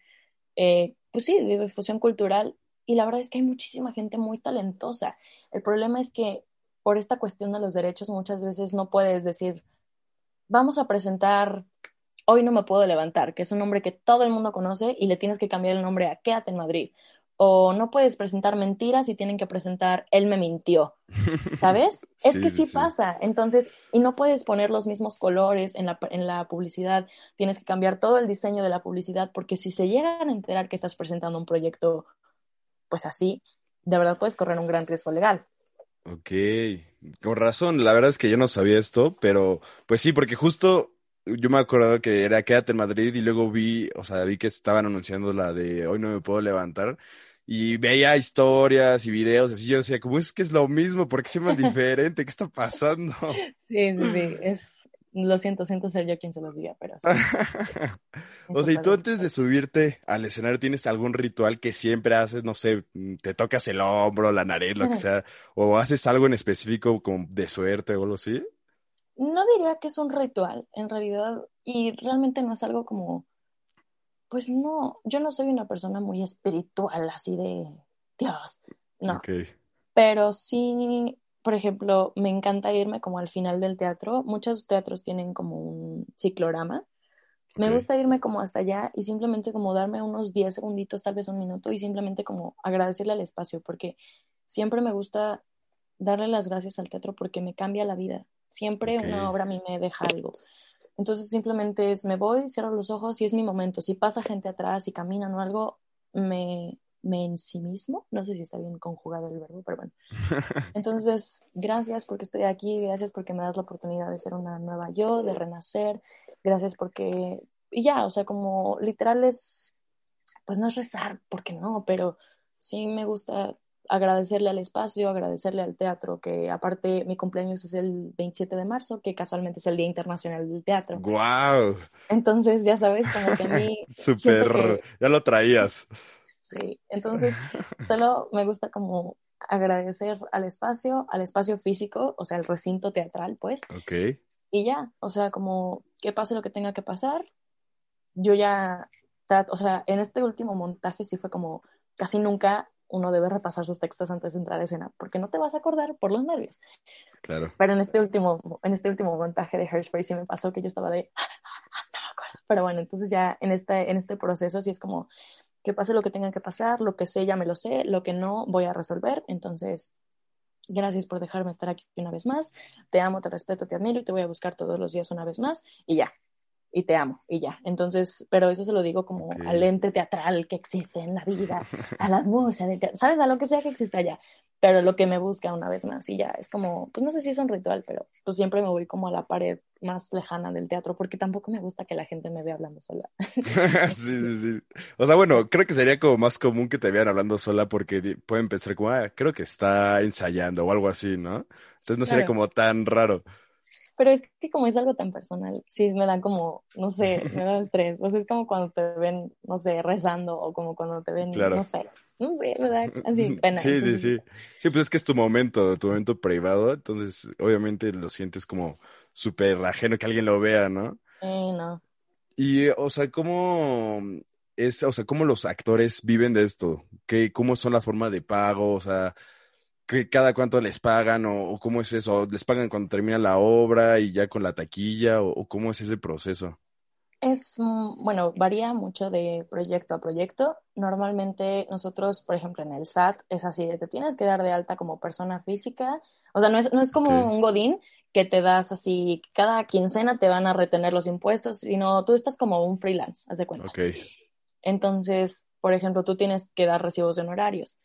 eh, pues sí, de difusión cultural y la verdad es que hay muchísima gente muy talentosa. El problema es que por esta cuestión de los derechos muchas veces no puedes decir, vamos a presentar Hoy no me puedo levantar, que es un nombre que todo el mundo conoce y le tienes que cambiar el nombre a Quédate en Madrid. O no puedes presentar mentiras y tienen que presentar Él me mintió. ¿Sabes? es que sí, pasa. Entonces, y no puedes poner los mismos colores en la, en la publicidad. Tienes que cambiar todo el diseño de la publicidad porque si se llegan a enterar que estás presentando un proyecto pues así, de verdad puedes correr un gran riesgo legal. Ok, con razón, la verdad es que yo no sabía esto, pero pues sí, porque justo yo me acuerdo que era Quédate en Madrid y luego vi, o sea, vi que estaban anunciando la de Hoy no me puedo levantar y veía historias y videos así, yo decía, ¿cómo es que es lo mismo? ¿Por qué se llama diferente? ¿Qué está pasando? Sí, sí, sí, es, lo siento, siento ser yo quien se los diga, pero... o sea, y tú antes de subirte al escenario tienes algún ritual que siempre haces, no sé, te tocas el hombro, la nariz, lo que sea, o haces algo en específico como de suerte o algo así? No diría que es un ritual, en realidad, y realmente no es algo como, pues no, yo no soy una persona muy espiritual, así de Dios, no. Pero sí por ejemplo, me encanta irme como al final del teatro. Muchos teatros tienen como un ciclorama. Me gusta irme como hasta allá y simplemente como darme unos 10 segunditos, tal vez un minuto, y simplemente como agradecerle al espacio, porque siempre me gusta darle las gracias al teatro porque me cambia la vida. Siempre una obra a mí me deja algo. Entonces simplemente es, me voy, cierro los ojos y es mi momento. Si pasa gente atrás y caminan o algo, me, me en sí mismo. No sé si está bien conjugado el verbo, pero bueno. Entonces, gracias porque estoy aquí, gracias porque me das la oportunidad de ser una nueva yo, de renacer, gracias porque, y ya, o sea, como literal es, pues no es rezar, porque no, pero sí me gusta agradecerle al espacio, agradecerle al teatro, que aparte mi cumpleaños es el 27 de marzo, que casualmente es el Día Internacional del Teatro. ¡Guau! Entonces, ya sabes, como que a mí... Súper, ya lo traías. Sí, entonces solo me gusta como agradecer al espacio, al espacio físico, o sea, el recinto teatral, pues. Ok. Y ya, o sea, como que pase lo que tenga que pasar. Yo ya, o sea, en este último montaje sí fue como casi nunca uno debe repasar sus textos antes de entrar a escena, porque no te vas a acordar por los nervios. Claro. Pero en este último, en este último montaje de Hairspray sí me pasó que yo estaba de, no me acuerdo. Pero bueno, entonces ya en este, en este proceso sí es como, que pase lo que tenga que pasar, lo que sé ya me lo sé, lo que no voy a resolver. Entonces, gracias por dejarme estar aquí una vez más. Te amo, te respeto, te admiro y te voy a buscar todos los días una vez más y ya. Y te amo y ya. Entonces, pero eso se lo digo como al ente teatral que existe en la vida, a la música, ¿sabes? A lo que sea que exista allá pero lo que me busca una vez más y ya es como, pues no sé si es un ritual, pero pues siempre me voy como a la pared más lejana del teatro porque tampoco me gusta que la gente me vea hablando sola. sí, sí, sí. O sea, bueno, creo que sería como más común que te vean hablando sola porque pueden pensar como, ah, creo que está ensayando o algo así, ¿no? Entonces no sería como tan raro. Pero es que como es algo tan personal, sí me da como, no sé, me da estrés. O sea, es como cuando te ven, no sé, rezando o como cuando te ven, no sé, no sé, me da así pena. Sí, sí, sí. Sí, pues es que es tu momento, tu momento privado, entonces obviamente lo sientes como súper ajeno que alguien lo vea, ¿no? Eh, no. Y, o sea, ¿cómo es, o sea, cómo los actores viven de esto? ¿Qué, ¿Cómo son las formas de pago? O sea, que cada cuánto les pagan o, cómo es eso, les pagan cuando termina la obra y ya con la taquilla o, cómo es ese proceso. Es, bueno, varía mucho de proyecto a proyecto. Normalmente nosotros, por ejemplo, en el SAT es así, te tienes que dar de alta como persona física. O sea, no es, no es como un godín que te das así, cada quincena te van a retener los impuestos, sino tú estás como un freelance, haz de cuenta. Entonces, por ejemplo, tú tienes que dar recibos de honorarios.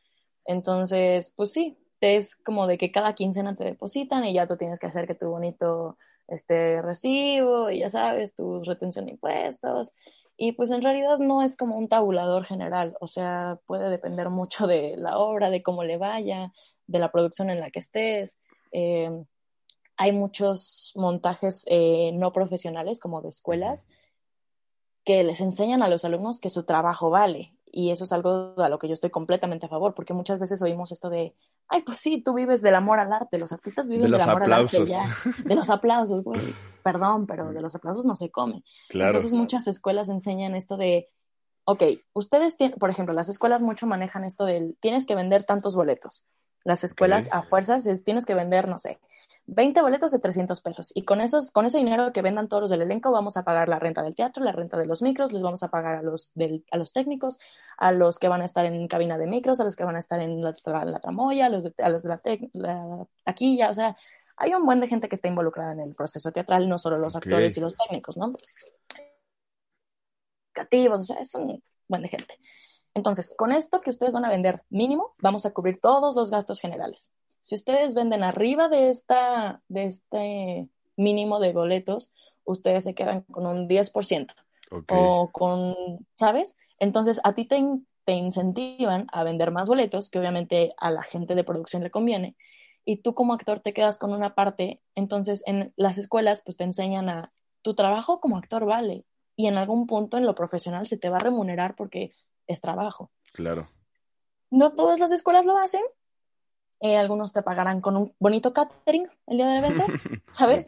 Entonces, pues sí, es como de que cada quincena te depositan y ya tú tienes que hacer que tu bonito este recibo y ya sabes, tu retención de impuestos. Y pues en realidad no es como un tabulador general, o sea, puede depender mucho de la obra, de cómo le vaya, de la producción en la que estés. Em, hay muchos montajes eh, no profesionales, como de escuelas, que les enseñan a los alumnos que su trabajo vale. Y eso es algo a lo que yo estoy completamente a favor, porque muchas veces oímos esto de, ay, pues sí, tú vives del amor al arte, los artistas viven del amor al arte. Ya. De los aplausos, güey. Perdón, pero de los aplausos no se come. Claro. Entonces muchas escuelas enseñan esto de, ok, ustedes tienen, por ejemplo, las escuelas mucho manejan esto del, tienes que vender tantos boletos. Las escuelas a fuerzas es, tienes que vender, no sé, 20 boletos de 300 pesos. Y con, esos, con ese dinero que vendan todos los del elenco, vamos a pagar la renta del teatro, la renta de los micros, les vamos a pagar a los, del, a los técnicos, a los que van a estar en cabina de micros, a los que van a estar en la, tramoya, a los de, a los de la, la taquilla. O sea, hay un buen de gente que está involucrada en el proceso teatral, no solo los actores y los técnicos, ¿no? Creativos, o sea, es un buen de gente. Entonces, con esto que ustedes van a vender mínimo, vamos a cubrir todos los gastos generales. Si ustedes venden arriba de, esta, de este mínimo de boletos, ustedes se quedan con un 10%. O con, ¿sabes? Entonces a ti te, te incentivan a vender más boletos, que obviamente a la gente de producción le conviene, y tú como actor te quedas con una parte, entonces en las escuelas pues te enseñan a tu trabajo como actor vale y en algún punto en lo profesional se te va a remunerar porque es trabajo. Claro. No todas las escuelas lo hacen, eh, algunos te pagarán con un bonito catering el día del evento, ¿sabes?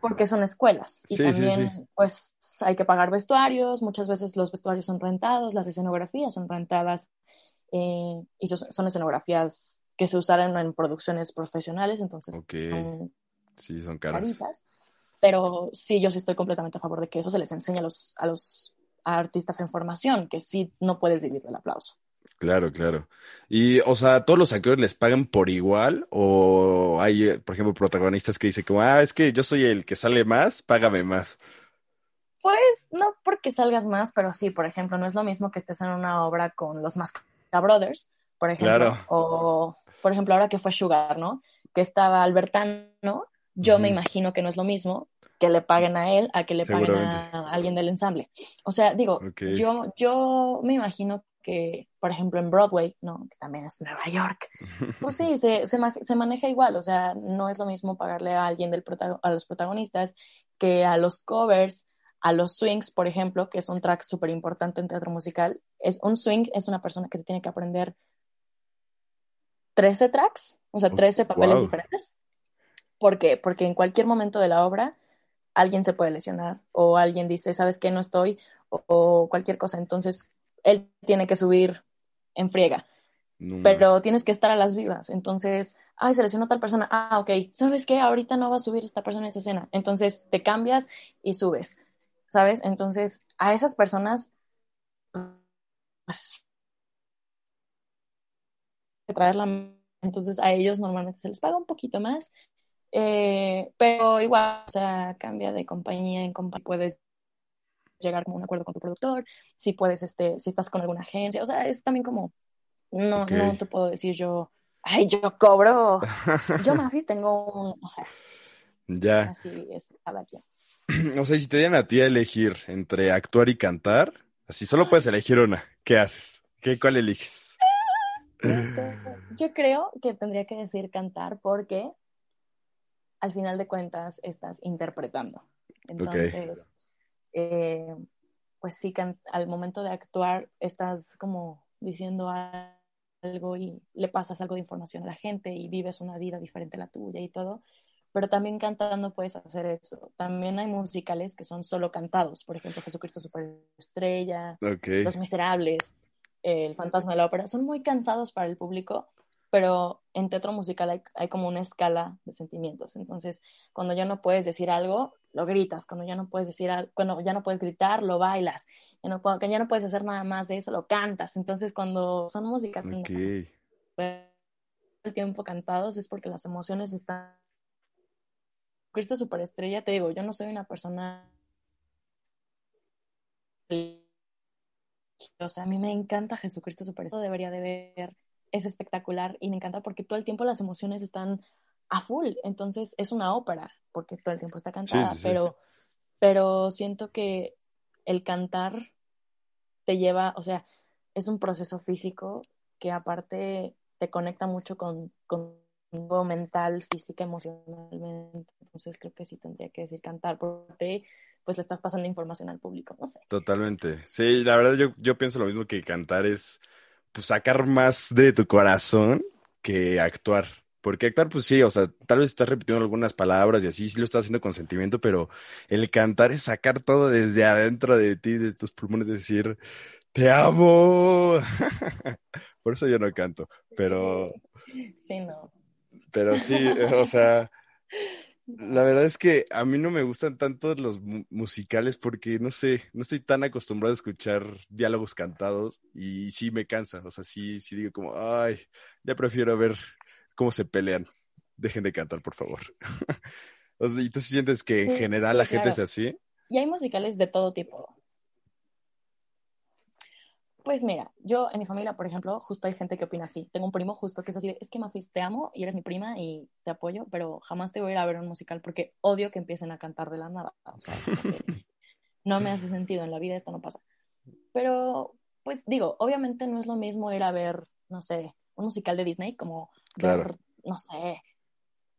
Porque son escuelas. Y también, pues, hay que pagar vestuarios. Muchas veces los vestuarios son rentados, las escenografías son rentadas. Eh, y son, escenografías que se usaron en producciones profesionales, entonces son, sí, son caras. pero sí, yo sí estoy completamente a favor de que eso se les enseñe a los, a los artistas en formación, que sí no puedes vivir del aplauso. Claro, claro. Y, o sea, ¿todos los actores les pagan por igual? ¿O hay, eh, por ejemplo, protagonistas que dicen como, ah, es que yo soy el que sale más, págame más? Pues no porque salgas más, pero sí, por ejemplo, no es lo mismo que estés en una obra con los Masca Brothers, por ejemplo, claro. o, por ejemplo, ahora que fue Sugar, ¿no? Que estaba Albertano, yo me imagino que no es lo mismo que le paguen a él a que le paguen a alguien del ensamble. O sea, digo, yo, yo me imagino que, por ejemplo, en Broadway, ¿no? Que también es Nueva York, pues sí, se, se, se maneja igual, o sea, no es lo mismo pagarle a alguien del a los protagonistas que a los covers, a los swings, por ejemplo, que es un track súper importante en teatro musical. Es, un swing es una persona que se tiene que aprender 13 tracks, o sea, 13 papeles diferentes. ¿Por qué? Porque en cualquier momento de la obra alguien se puede lesionar o alguien dice, ¿sabes qué? No estoy o, cualquier cosa. Entonces, él tiene que subir en friega. pero tienes que estar a las vivas. Entonces, ay, se lesionó tal persona. Ah, ok. ¿Sabes qué? Ahorita no va a subir esta persona en esa escena. Entonces, te cambias y subes. ¿Sabes? Entonces, a esas personas, pues, traerla. Entonces, a ellos normalmente se les paga un poquito más. Eh, pero igual, o sea, cambia de compañía en compañía. Puedes llegar como un acuerdo con tu productor, si puedes, este, si estás con alguna agencia, o sea, es también como, no, no te puedo decir yo, ay, yo cobro, yo Mafis tengo un, o sea, ya. Así es cada quien. O sea, si te dieran a ti a elegir entre actuar y cantar, así solo puedes elegir una, ¿qué haces? ¿Qué, ¿Cuál eliges? Yo creo que tendría que decir cantar porque al final de cuentas estás interpretando. Entonces, eh, pues sí, al momento de actuar estás como diciendo algo y le pasas algo de información a la gente y vives una vida diferente a la tuya y todo, pero también cantando puedes hacer eso. También hay musicales que son solo cantados, por ejemplo, Jesucristo Superestrella, Los Miserables, El Fantasma de la Ópera, son muy cansados para el público, pero en teatro musical hay, como una escala de sentimientos. Entonces, cuando ya no puedes decir algo, lo gritas. Cuando ya no puedes decir cuando ya no puedes gritar, lo bailas. Ya no, cuando ya no puedes hacer nada más de eso, lo cantas. Entonces, cuando son músicas okay. el tiempo cantados es porque las emociones están. Cristo Superestrella, te digo, yo no soy una persona. O sea, a mí me encanta Jesucristo Superestrella. Debería de ver es espectacular y me encanta porque todo el tiempo las emociones están a full, entonces es una ópera porque todo el tiempo está cantada, pero, pero siento que el cantar te lleva, o sea, es un proceso físico que aparte te conecta mucho con, con mental, física, emocionalmente. Entonces creo que sí tendría que decir cantar, porque pues le estás pasando información al público, no sé. Totalmente. Sí, la verdad yo, yo pienso lo mismo que cantar es pues, sacar más de tu corazón que actuar. Porque actuar, pues sí, o sea, tal vez estás repitiendo algunas palabras y así, sí lo estás haciendo con sentimiento, pero el cantar es sacar todo desde adentro de ti, de tus pulmones, decir, te amo. Por eso yo no canto, pero... Sí, no. Pero sí, o sea, la verdad es que a mí no me gustan tanto los musicales porque no sé, no estoy tan acostumbrado a escuchar diálogos cantados y sí me cansa, o sea, sí, sí digo como, ay, ya prefiero ver cómo se pelean. Dejen de cantar, por favor. o sea, ¿y tú sientes que en general la gente es así? Y hay musicales de todo tipo. Pues mira, yo en mi familia, por ejemplo, justo hay gente que opina así. Tengo un primo justo que es así de, es que Mafis, te amo y eres mi prima y te apoyo, pero jamás te voy a ir a ver un musical porque odio que empiecen a cantar de la nada. O sea, no me hace sentido, en la vida esto no pasa. Pero, pues digo, obviamente no es lo mismo ir a ver, no sé, un musical de Disney como ver, no sé,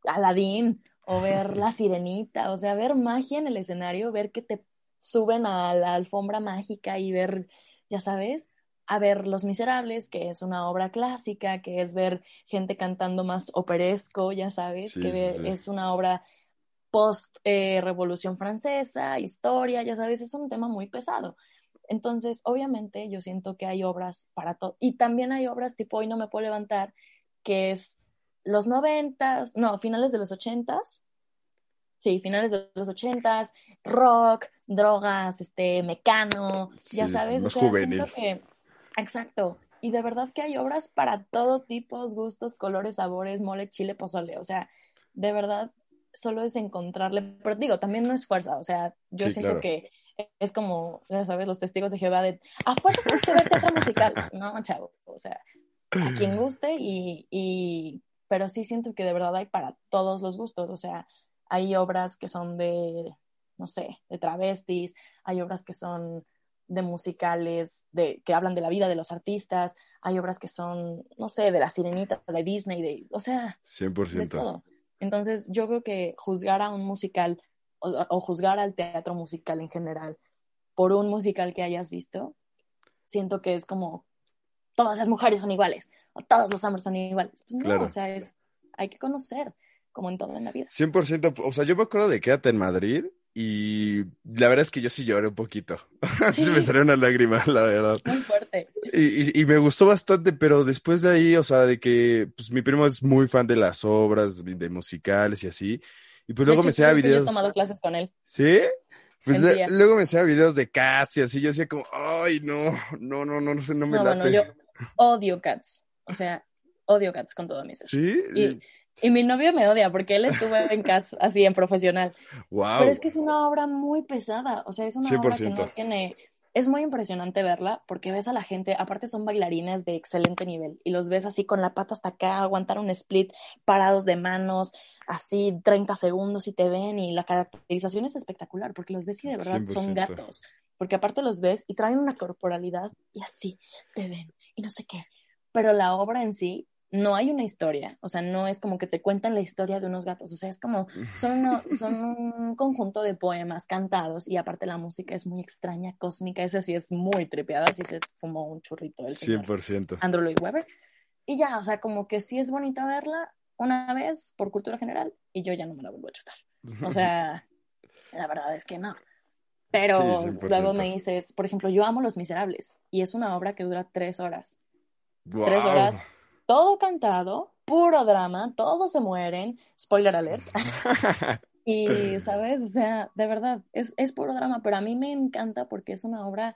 Aladdin o ver La Sirenita, o sea, ver magia en el escenario, ver que te suben a la alfombra mágica y ver, ya sabes, a ver Los Miserables, que es una obra clásica, que es ver gente cantando más operesco, ya sabes, que es una obra post eh, Revolución Francesa, historia, ya sabes, es un tema muy pesado. Entonces, obviamente, yo siento que hay obras para todo. Y también hay obras tipo Hoy no me puedo levantar, que es los noventas, no, finales de los ochentas. Sí, finales de los ochentas, rock, drogas, este, mecano, ya sabes. Más juvenil. Que, Exacto. Y de verdad que hay obras para todo tipos, gustos, colores, sabores, mole, chile, pozole. O sea, de verdad, solo es encontrarle. Pero digo, también no es fuerza. O sea, yo siento que es como, ya sabes, los testigos de Jehová de a fuerza tienes que ver teatro musical. No, chavo. O sea, a quien guste y, y. Pero sí siento que de verdad hay para todos los gustos. O sea, hay obras que son de, no sé, de travestis, hay obras que son de musicales de, que hablan de la vida de los artistas, hay obras que son, no sé, de la sirenita, de Disney, de, o sea, 100%. de todo. Entonces, yo creo que juzgar a un musical o, o juzgar al teatro musical en general por un musical que hayas visto, siento que es como todas las mujeres son iguales o todos los hombres son iguales. Pues no, Claro. o sea, es, hay que conocer, como en todo en la vida. 100%, o sea, yo me acuerdo de Quédate en Madrid y la verdad es que yo sí lloré un poquito. Así Sí. me salió una lágrima, la verdad. Muy fuerte. Y, y- y me gustó bastante, pero después de ahí, o sea, de que pues mi primo es muy fan de las obras, de musicales y así. Y pues De luego hecho, me enseñaba creo que yo he videos. tomado clases con él. ¿Sí? Pues luego me enseñaba videos de Cats y así. Yo decía como, ay, no, no, no, no, no sé, no me No, bueno, late. yo odio Cats. O sea, odio Cats con todo mi ser. ¿Sí? Y, y mi novio me odia porque él estuvo en Cats así en profesional. Wow. Pero es que es una obra muy pesada. O sea, es una obra que 100%. no tiene. Es muy impresionante verla porque ves a la gente, aparte son bailarines de excelente nivel y los ves así con la pata hasta acá, aguantar un split, parados de manos, así 30 segundos y te ven y la caracterización es espectacular porque los ves y de verdad son 100%. gatos. Porque aparte los ves y traen una corporalidad y así te ven y no sé qué. Pero la obra en sí no hay una historia, o sea, no es como que te cuentan la historia de unos gatos, o sea, es como son, uno- son un conjunto de poemas cantados y aparte la música es muy extraña, cósmica, esa sí es muy trepeada, así se fumó un churrito el señor 100%. Andrew Lloyd Webber. Y ya, o sea, como que sí es bonita verla una vez por cultura general y yo ya no me la vuelvo a chutar. O sea, la verdad es que no. Pero Sí, 100%. luego me dices, por ejemplo, yo amo Los Miserables y es una obra que dura tres horas. Wow. Tres horas. Todo cantado, puro drama, todos se mueren, spoiler alert. Y, ¿sabes? O sea, de verdad, es, es puro drama, pero a mí me encanta porque es una obra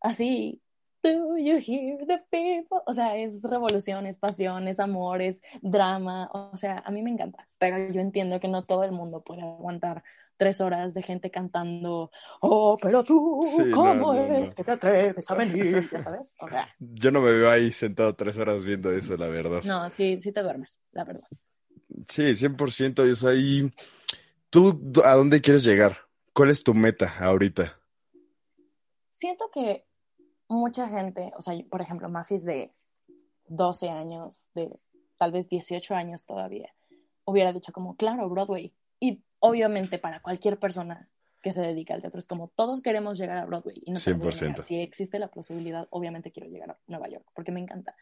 así. Do you hear the people? O sea, es revolución, es pasión, es amor, es drama. O sea, a mí me encanta. Pero yo entiendo que no todo el mundo puede aguantar tres horas de gente cantando, oh, pero tú, Sí, ¿cómo no, es no. que te atreves a venir? Ya sabes. O sea, Yo no me veo ahí sentado tres horas viendo eso, la verdad. no, sí, sí te duermes, la verdad. Sí, 100%. Y, o sea, y ¿tú a dónde quieres llegar? ¿Cuál es tu meta ahorita? Siento que mucha gente, o sea, por ejemplo, Mafis de 12 años, de tal vez 18 años todavía, hubiera dicho como, claro, Broadway. Y obviamente para cualquier persona que se dedica al teatro es como, todos queremos llegar a Broadway. Y no te lo voy a negar. 100%. Si existe la posibilidad, obviamente quiero llegar a Nueva York, porque me encanta.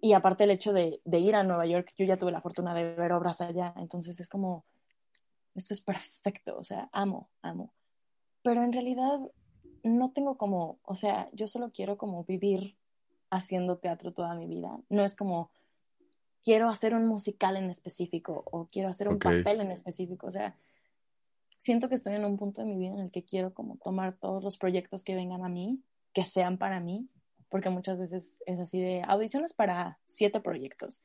Y aparte el hecho de, de ir a Nueva York, yo ya tuve la fortuna de ver obras allá, entonces es como, esto es perfecto, o sea, amo, amo. Pero en realidad no tengo como, o sea, yo solo quiero como vivir haciendo teatro toda mi vida. No es como, quiero hacer un musical en específico o quiero hacer un Ok. papel en específico. O sea, siento que estoy en un punto de mi vida en el que quiero como tomar todos los proyectos que vengan a mí, que sean para mí, porque muchas veces es así de audiciones para siete proyectos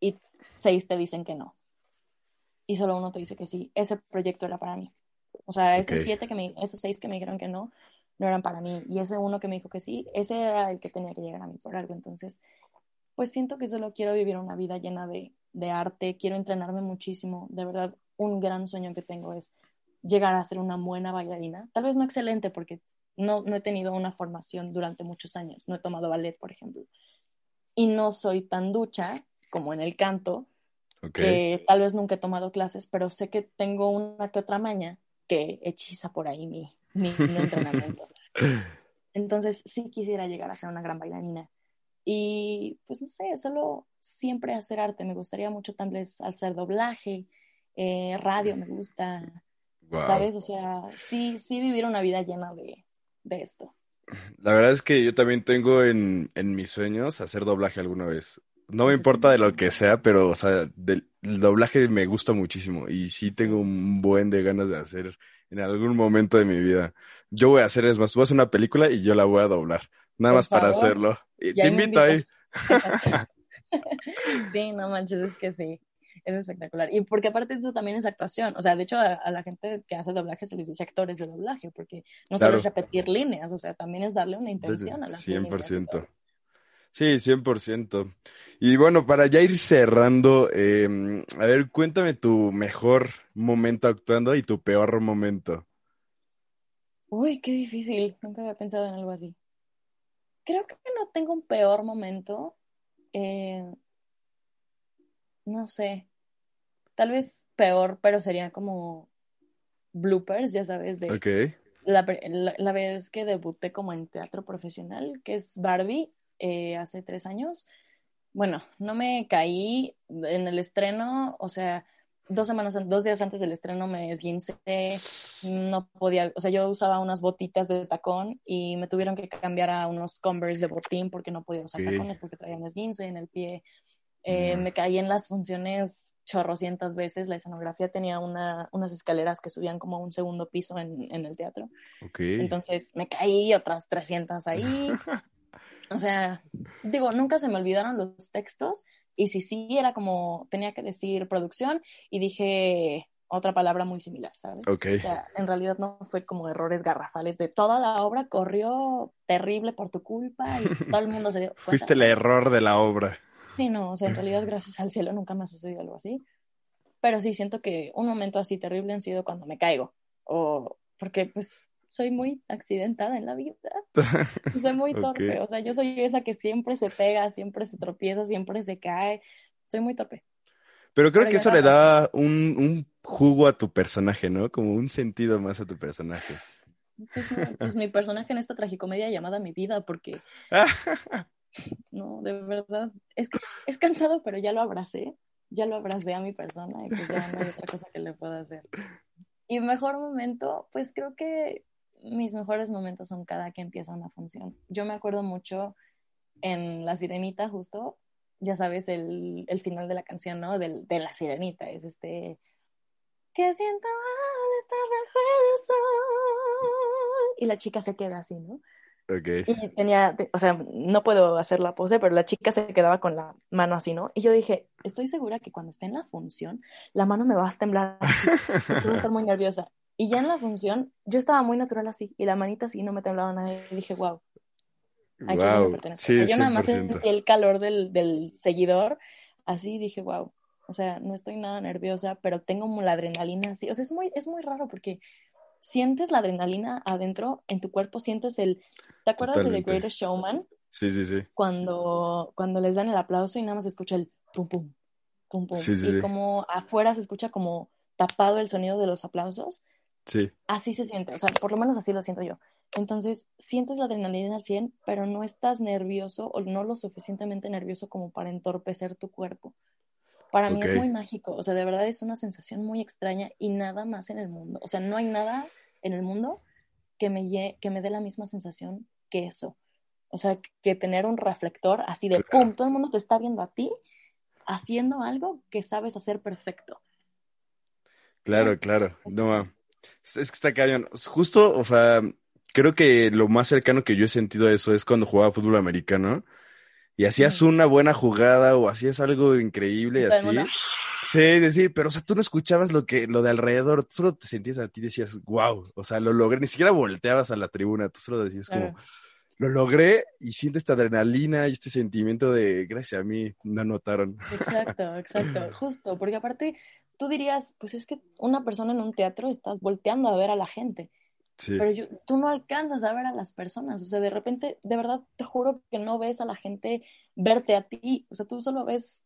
y seis te dicen que no. Y solo uno te dice que sí, ese proyecto era para mí. O sea, esos Ok. siete que me, esos seis que me dijeron que no, no eran para mí. Y ese uno que me dijo que sí, ese era el que tenía que llegar a mí por algo. Entonces, pues siento que solo quiero vivir una vida llena de, de arte, quiero entrenarme muchísimo. De verdad, un gran sueño que tengo es llegar a ser una buena bailarina. Tal vez no excelente, porque no, no he tenido una formación durante muchos años. No he tomado ballet, por ejemplo. Y no soy tan ducha como en el canto, que tal vez nunca he tomado clases, pero sé que tengo una que otra maña que hechiza por ahí mi, mi, mi entrenamiento. Entonces sí quisiera llegar a ser una gran bailarina. Y pues no sé, solo siempre hacer arte. Me gustaría mucho tal vez hacer doblaje, eh, radio me gusta, Wow. ¿sabes? O sea, sí, sí vivir una vida llena de, de esto. La verdad es que yo también tengo en, en mis sueños hacer doblaje alguna vez. No me importa de lo que sea, pero, o sea, del el doblaje me gusta muchísimo y sí tengo un buen de ganas de hacer en algún momento de mi vida. Yo voy a hacer, es más, voy a hacer una película y yo la voy a doblar. Nada Por más para hacerlo. Y te invito ahí. Sí, no manches, es que sí, es espectacular. Y porque aparte eso también es actuación. O sea, de hecho a, a la gente que hace doblaje se les dice actores de doblaje, porque no Claro. solo es repetir líneas, o sea, también es darle una intención a y 100%. todo. Sí, 100%. Y bueno, para ya ir cerrando, eh, a ver, cuéntame tu mejor momento actuando y tu peor momento. Uy, qué difícil. Nunca había pensado en algo así. Creo que no tengo un peor momento. Eh, no sé. Tal vez peor, pero sería como bloopers, ya sabes, de la, la- la vez que debuté como en teatro profesional, que es Barbie, eh, hace tres años. Bueno, no me caí en el estreno, o sea, dos semanas, an- dos días antes del estreno me esguincé, no podía, o sea, yo usaba unas botitas de tacón y me tuvieron que cambiar a unos Converse de botín porque no podía usar Ok. tacones porque traía un esguince en el pie. Eh, Mm. Me caí en las funciones chorrocientas veces. La escenografía tenía una, unas escaleras que subían como a un segundo piso en, en el teatro. Ok. Entonces me caí otras 300 ahí. O sea, digo, nunca se me olvidaron los textos y si sí era como tenía que decir producción y dije otra palabra muy similar, ¿sabes? Ok. O sea, en realidad no fue como errores garrafales de toda la obra corrió terrible por tu culpa y todo el mundo se dio cuenta. Fuiste el error de la obra. Sí, no, o sea, en realidad gracias al cielo nunca me ha sucedido algo así. Pero sí siento que un momento así terrible han sido cuando me caigo o porque pues soy muy accidentada en la vida. Soy muy torpe, o sea, yo soy esa que siempre se pega, siempre se tropieza, siempre se cae. Soy muy torpe. Pero creo Pero que eso no le da un, un jugo a tu personaje, ¿no? Como un sentido más a tu personaje. Pues, pues mi personaje en esta tragicomedia llamada Mi Vida, porque no, de verdad, es, es cansado, pero ya lo abracé, ya lo abracé a mi persona y pues ya no hay otra cosa que le pueda hacer. Y mejor momento, pues creo que mis mejores momentos son cada que empieza una función. Yo me acuerdo mucho en La Sirenita, justo, ya sabes, el, el final de la canción, ¿no? Del, de La Sirenita, es este... Que siento al estar bajo el sol. Y la chica se queda así, ¿no? Y tenía, o sea, no puedo hacer la pose, pero la chica se quedaba con la mano así, ¿no? Y yo dije, estoy segura que cuando esté en la función, la mano me va a temblar, así, voy a estar muy nerviosa. Y ya en la función, yo estaba muy natural así, y la manita así no me temblaba nada. Y dije, wow, aquí me Wow. pertenece. Sí, O sea, yo nada más 100%. sentí el calor del, del seguidor, así dije, wow. O sea, no estoy nada nerviosa, pero tengo como la adrenalina así. O sea, es muy, es muy raro porque sientes la adrenalina adentro, en tu cuerpo sientes el... ¿Te acuerdas de The Totalmente. Greatest Showman? Sí, sí, sí. Cuando, cuando les dan el aplauso y nada más se escucha el pum pum, pum pum. Sí, sí, y sí. como afuera se escucha como tapado el sonido de los aplausos, Sí. así se siente, o sea, por lo menos así lo siento yo. Entonces, sientes la adrenalina al 100, pero no estás nervioso o no lo suficientemente nervioso como para entorpecer tu cuerpo. Para mí es muy mágico, o sea, de verdad es una sensación muy extraña y nada más en el mundo. O sea, no hay nada en el mundo que me, lle- que me dé la misma sensación que eso. O sea, que tener un reflector así de Claro. pum, todo el mundo te está viendo a ti haciendo algo que sabes hacer perfecto. Claro, claro. No, es que está cañón. Justo, o sea, creo que lo más cercano que yo he sentido a eso es cuando jugaba fútbol americano y hacías una buena jugada o hacías algo increíble y así. Sí, sí, pero o sea, tú no escuchabas lo que, lo de alrededor, tú solo te sentías a ti y decías, wow, o sea, lo logré, ni siquiera volteabas a la tribuna, tú solo decías como, lo logré y siento esta adrenalina y este sentimiento de, gracias a mí, no notaron. Exacto, exacto, justo, porque aparte tú dirías, pues es que una persona en un teatro estás volteando a ver a la gente, Sí, pero yo, tú no alcanzas a ver a las personas, o sea, de repente, de verdad, te juro que no ves a la gente verte a ti, o sea, tú solo ves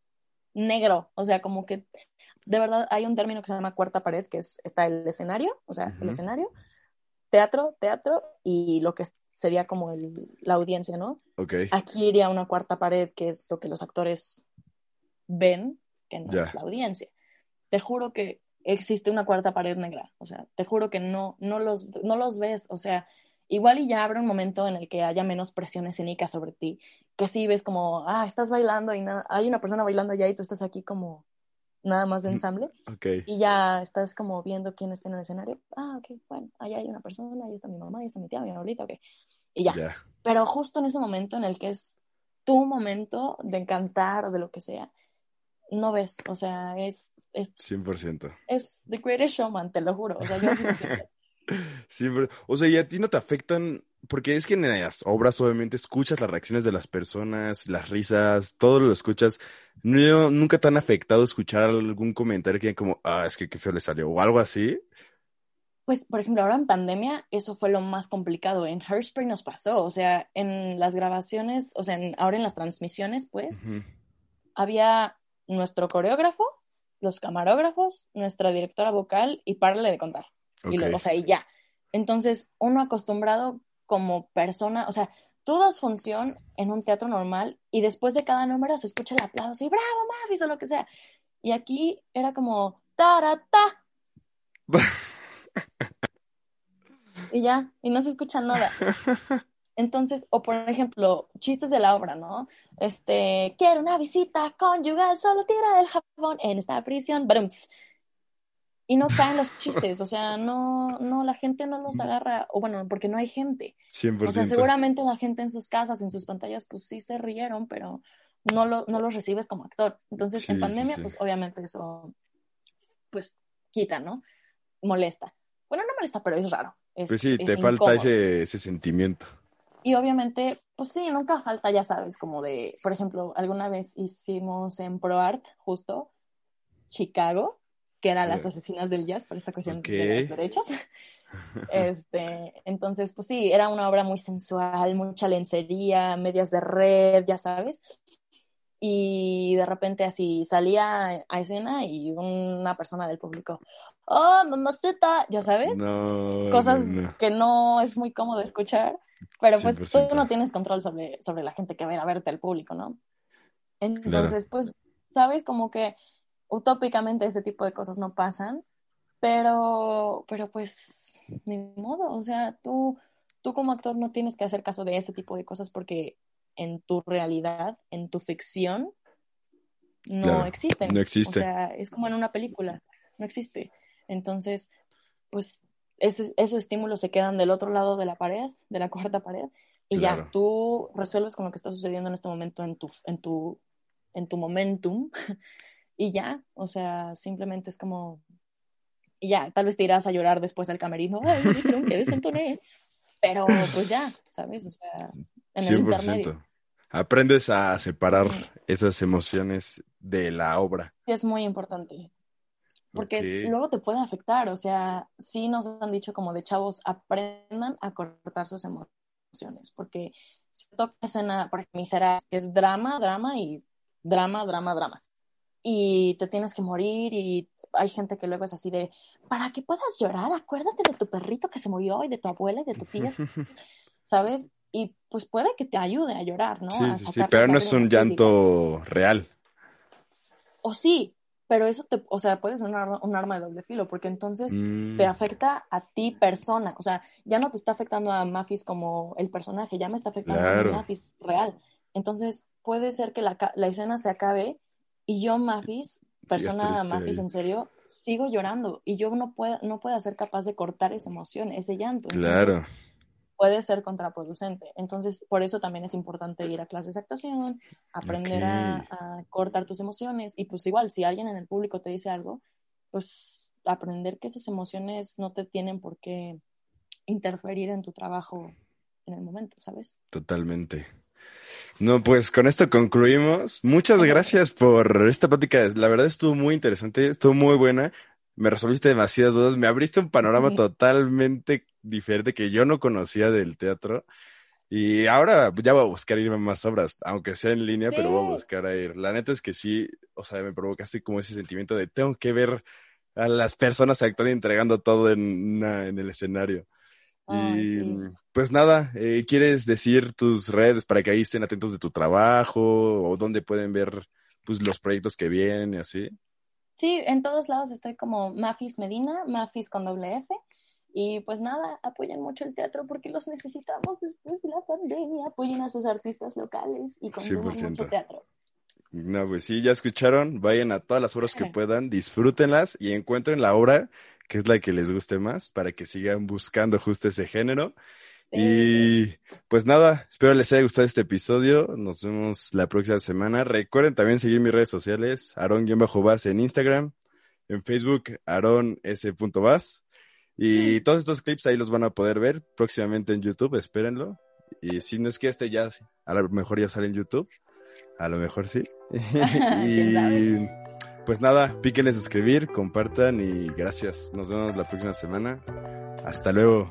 negro, o sea, como que de verdad hay un término que se llama cuarta pared, que es, está el escenario, o sea, el escenario, teatro, teatro, y lo que sería como el, la audiencia, ¿no? ok, Aquí iría una cuarta pared, que es lo que los actores ven, que no es la audiencia. Te juro que existe una cuarta pared negra, o sea, te juro que no, no, los, no los ves, o sea, igual y ya habrá un momento en el que haya menos presión escénica sobre ti, que sí ves como, ah, estás bailando y nada, hay una persona bailando allá y tú estás aquí como nada más de Mm. ensamble ok, y ya estás como viendo quién está en el escenario. Ah, ok, bueno, allá hay una persona, ahí está mi mamá, ahí está mi tía, mi abuelita, ok. Y ya. ya, Pero justo en ese momento en el que es tu momento de cantar o de lo que sea, no ves, o sea, es, es, 100%. es The Greatest Showman, te lo juro. O sea, yo. Sí, pero, o sea, y a ti no te afectan, porque es que en las obras obviamente escuchas las reacciones de las personas, las risas, todo lo escuchas. No, nunca te han afectado escuchar algún comentario que como, ah, es que qué feo le salió, o algo así. Pues, por ejemplo, ahora en pandemia, eso fue lo más complicado. En Hairspray nos pasó, o sea, en las grabaciones, o sea, en- ahora en las transmisiones, pues, había nuestro coreógrafo, los camarógrafos, nuestra directora vocal y párale de contar. Y luego, o sea, y ya. Entonces, uno acostumbrado como persona, o sea, tú das función en un teatro normal y después de cada número se escucha el aplauso y bravo, Mafis, o lo que sea. Y aquí era como tarata. y ya, y no se escucha nada. Entonces, o por ejemplo, chistes de la obra, ¿no? Este, quiero una visita conyugal, solo tira el jabón en esta prisión. Brums. Y no caen los chistes, o sea, no, no, la gente no los agarra, o bueno, porque no hay gente. 100%. O sea, seguramente la gente en sus casas, en sus pantallas, pues sí se rieron, pero no, lo, no los recibes como actor. Entonces, Sí, en pandemia, sí. pues obviamente eso, pues quita, ¿no? Molesta. Bueno, no molesta, pero es raro. Es- Pues sí, es te falta ese, ese sentimiento. Y obviamente, pues sí, nunca falta, ya sabes, como de, por ejemplo, alguna vez hicimos en ProArt, justo, Chicago, que eran las asesinas del jazz por esta cuestión de los derechos. Este, entonces, pues sí, era una obra muy sensual, mucha lencería, medias de red, ya sabes. Y de repente así salía a escena y una persona del público, oh, mamacita, ya sabes No. cosas no, no. que no es muy cómodo escuchar, pero pues 100%. tú no tienes control sobre, sobre la gente que va a ir a verte, el público, ¿no? Entonces, pues, sabes, como que utópicamente ese tipo de cosas no pasan, pero, pero pues, ni modo, o sea, tú, tú como actor no tienes que hacer caso de ese tipo de cosas porque en tu realidad, en tu ficción, no Claro, existen. no existe. O sea, es como en una película, no existe. Entonces, pues esos, esos estímulos se quedan del otro lado de la pared, de la cuarta pared, y Claro. ya, tú resuelves con lo que está sucediendo en este momento en tu, en tu, en tu momentum, y ya, o sea, simplemente es como, y ya, tal vez te irás a llorar después al camerino, ay, me dijeron que desentoné, pero pues ya, ¿sabes? O sea, en el intermedio. 100%. Aprendes a separar esas emociones de la obra. Sí, es muy importante. Porque es- Ok. luego te puede afectar, o sea, sí nos han dicho como de chavos, aprendan a cortar sus emociones, porque si toca escena, por ejemplo, Miseras, que es drama, drama y drama, drama, drama, y te tienes que morir y hay gente que luego es así de, para que puedas llorar, acuérdate de tu perrito que se murió y de tu abuela y de tu tía, ¿sabes? Y pues puede que te ayude a llorar, ¿no? Sí, A sí, sí, pero no es un llanto real. O sí, pero eso te, o sea, puede ser un arma, un arma de doble filo, porque entonces Mm, te afecta a ti persona, o sea, ya no te está afectando a Mafis como el personaje, ya me está afectando Claro. a Mafis real. Entonces, puede ser que la, la escena se acabe y yo, Mafis, persona triste Mafis en serio, sigo llorando y yo no puedo, no puedo ser capaz de cortar esa emoción, ese llanto. Entonces, claro. Puede ser contraproducente. Entonces, por eso también es importante ir a clases de actuación, aprender a, cortar tus emociones y pues igual, si alguien en el público te dice algo, pues aprender que esas emociones no te tienen por qué interferir en tu trabajo en el momento, ¿sabes? Totalmente. No, pues con esto concluimos. Muchas gracias por esta plática. La verdad estuvo muy interesante, estuvo muy buena. Me resolviste demasiadas dudas, me abriste un panorama totalmente diferente que yo no conocía del teatro. Y ahora ya voy a buscar irme a más obras, aunque sea en línea, pero voy a buscar a ir. La neta es que sí, o sea, me provocaste como ese sentimiento de tengo que ver a las personas actuando y entregando todo en, una- en el escenario. Y sí. pues nada, eh, ¿quieres decir tus redes para que ahí estén atentos de tu trabajo o dónde pueden ver pues los proyectos que vienen y así? Sí, en todos lados estoy como Mafis Medina, Mafis con doble F. Y pues nada, apoyen mucho el teatro porque los necesitamos después de la pandemia. Apoyen a sus artistas locales y consuman 100%. mucho teatro. No, pues sí, ya escucharon, vayan a todas las obras que puedan, disfrútenlas y encuentren la obra que es la que les guste más para que sigan buscando justo ese género. Y pues nada, espero les haya gustado este episodio. Nos vemos la próxima semana. Recuerden también seguir mis redes sociales, Aaron-Bas en Instagram, en Facebook, S.Bas. Y todos estos clips ahí los van a poder ver próximamente en YouTube, espérenlo. Y si no es que este ya, a lo mejor ya sale en YouTube, a lo mejor sí. Y pues nada, píquenle suscribir, compartan y gracias. Nos vemos la próxima semana. Hasta luego.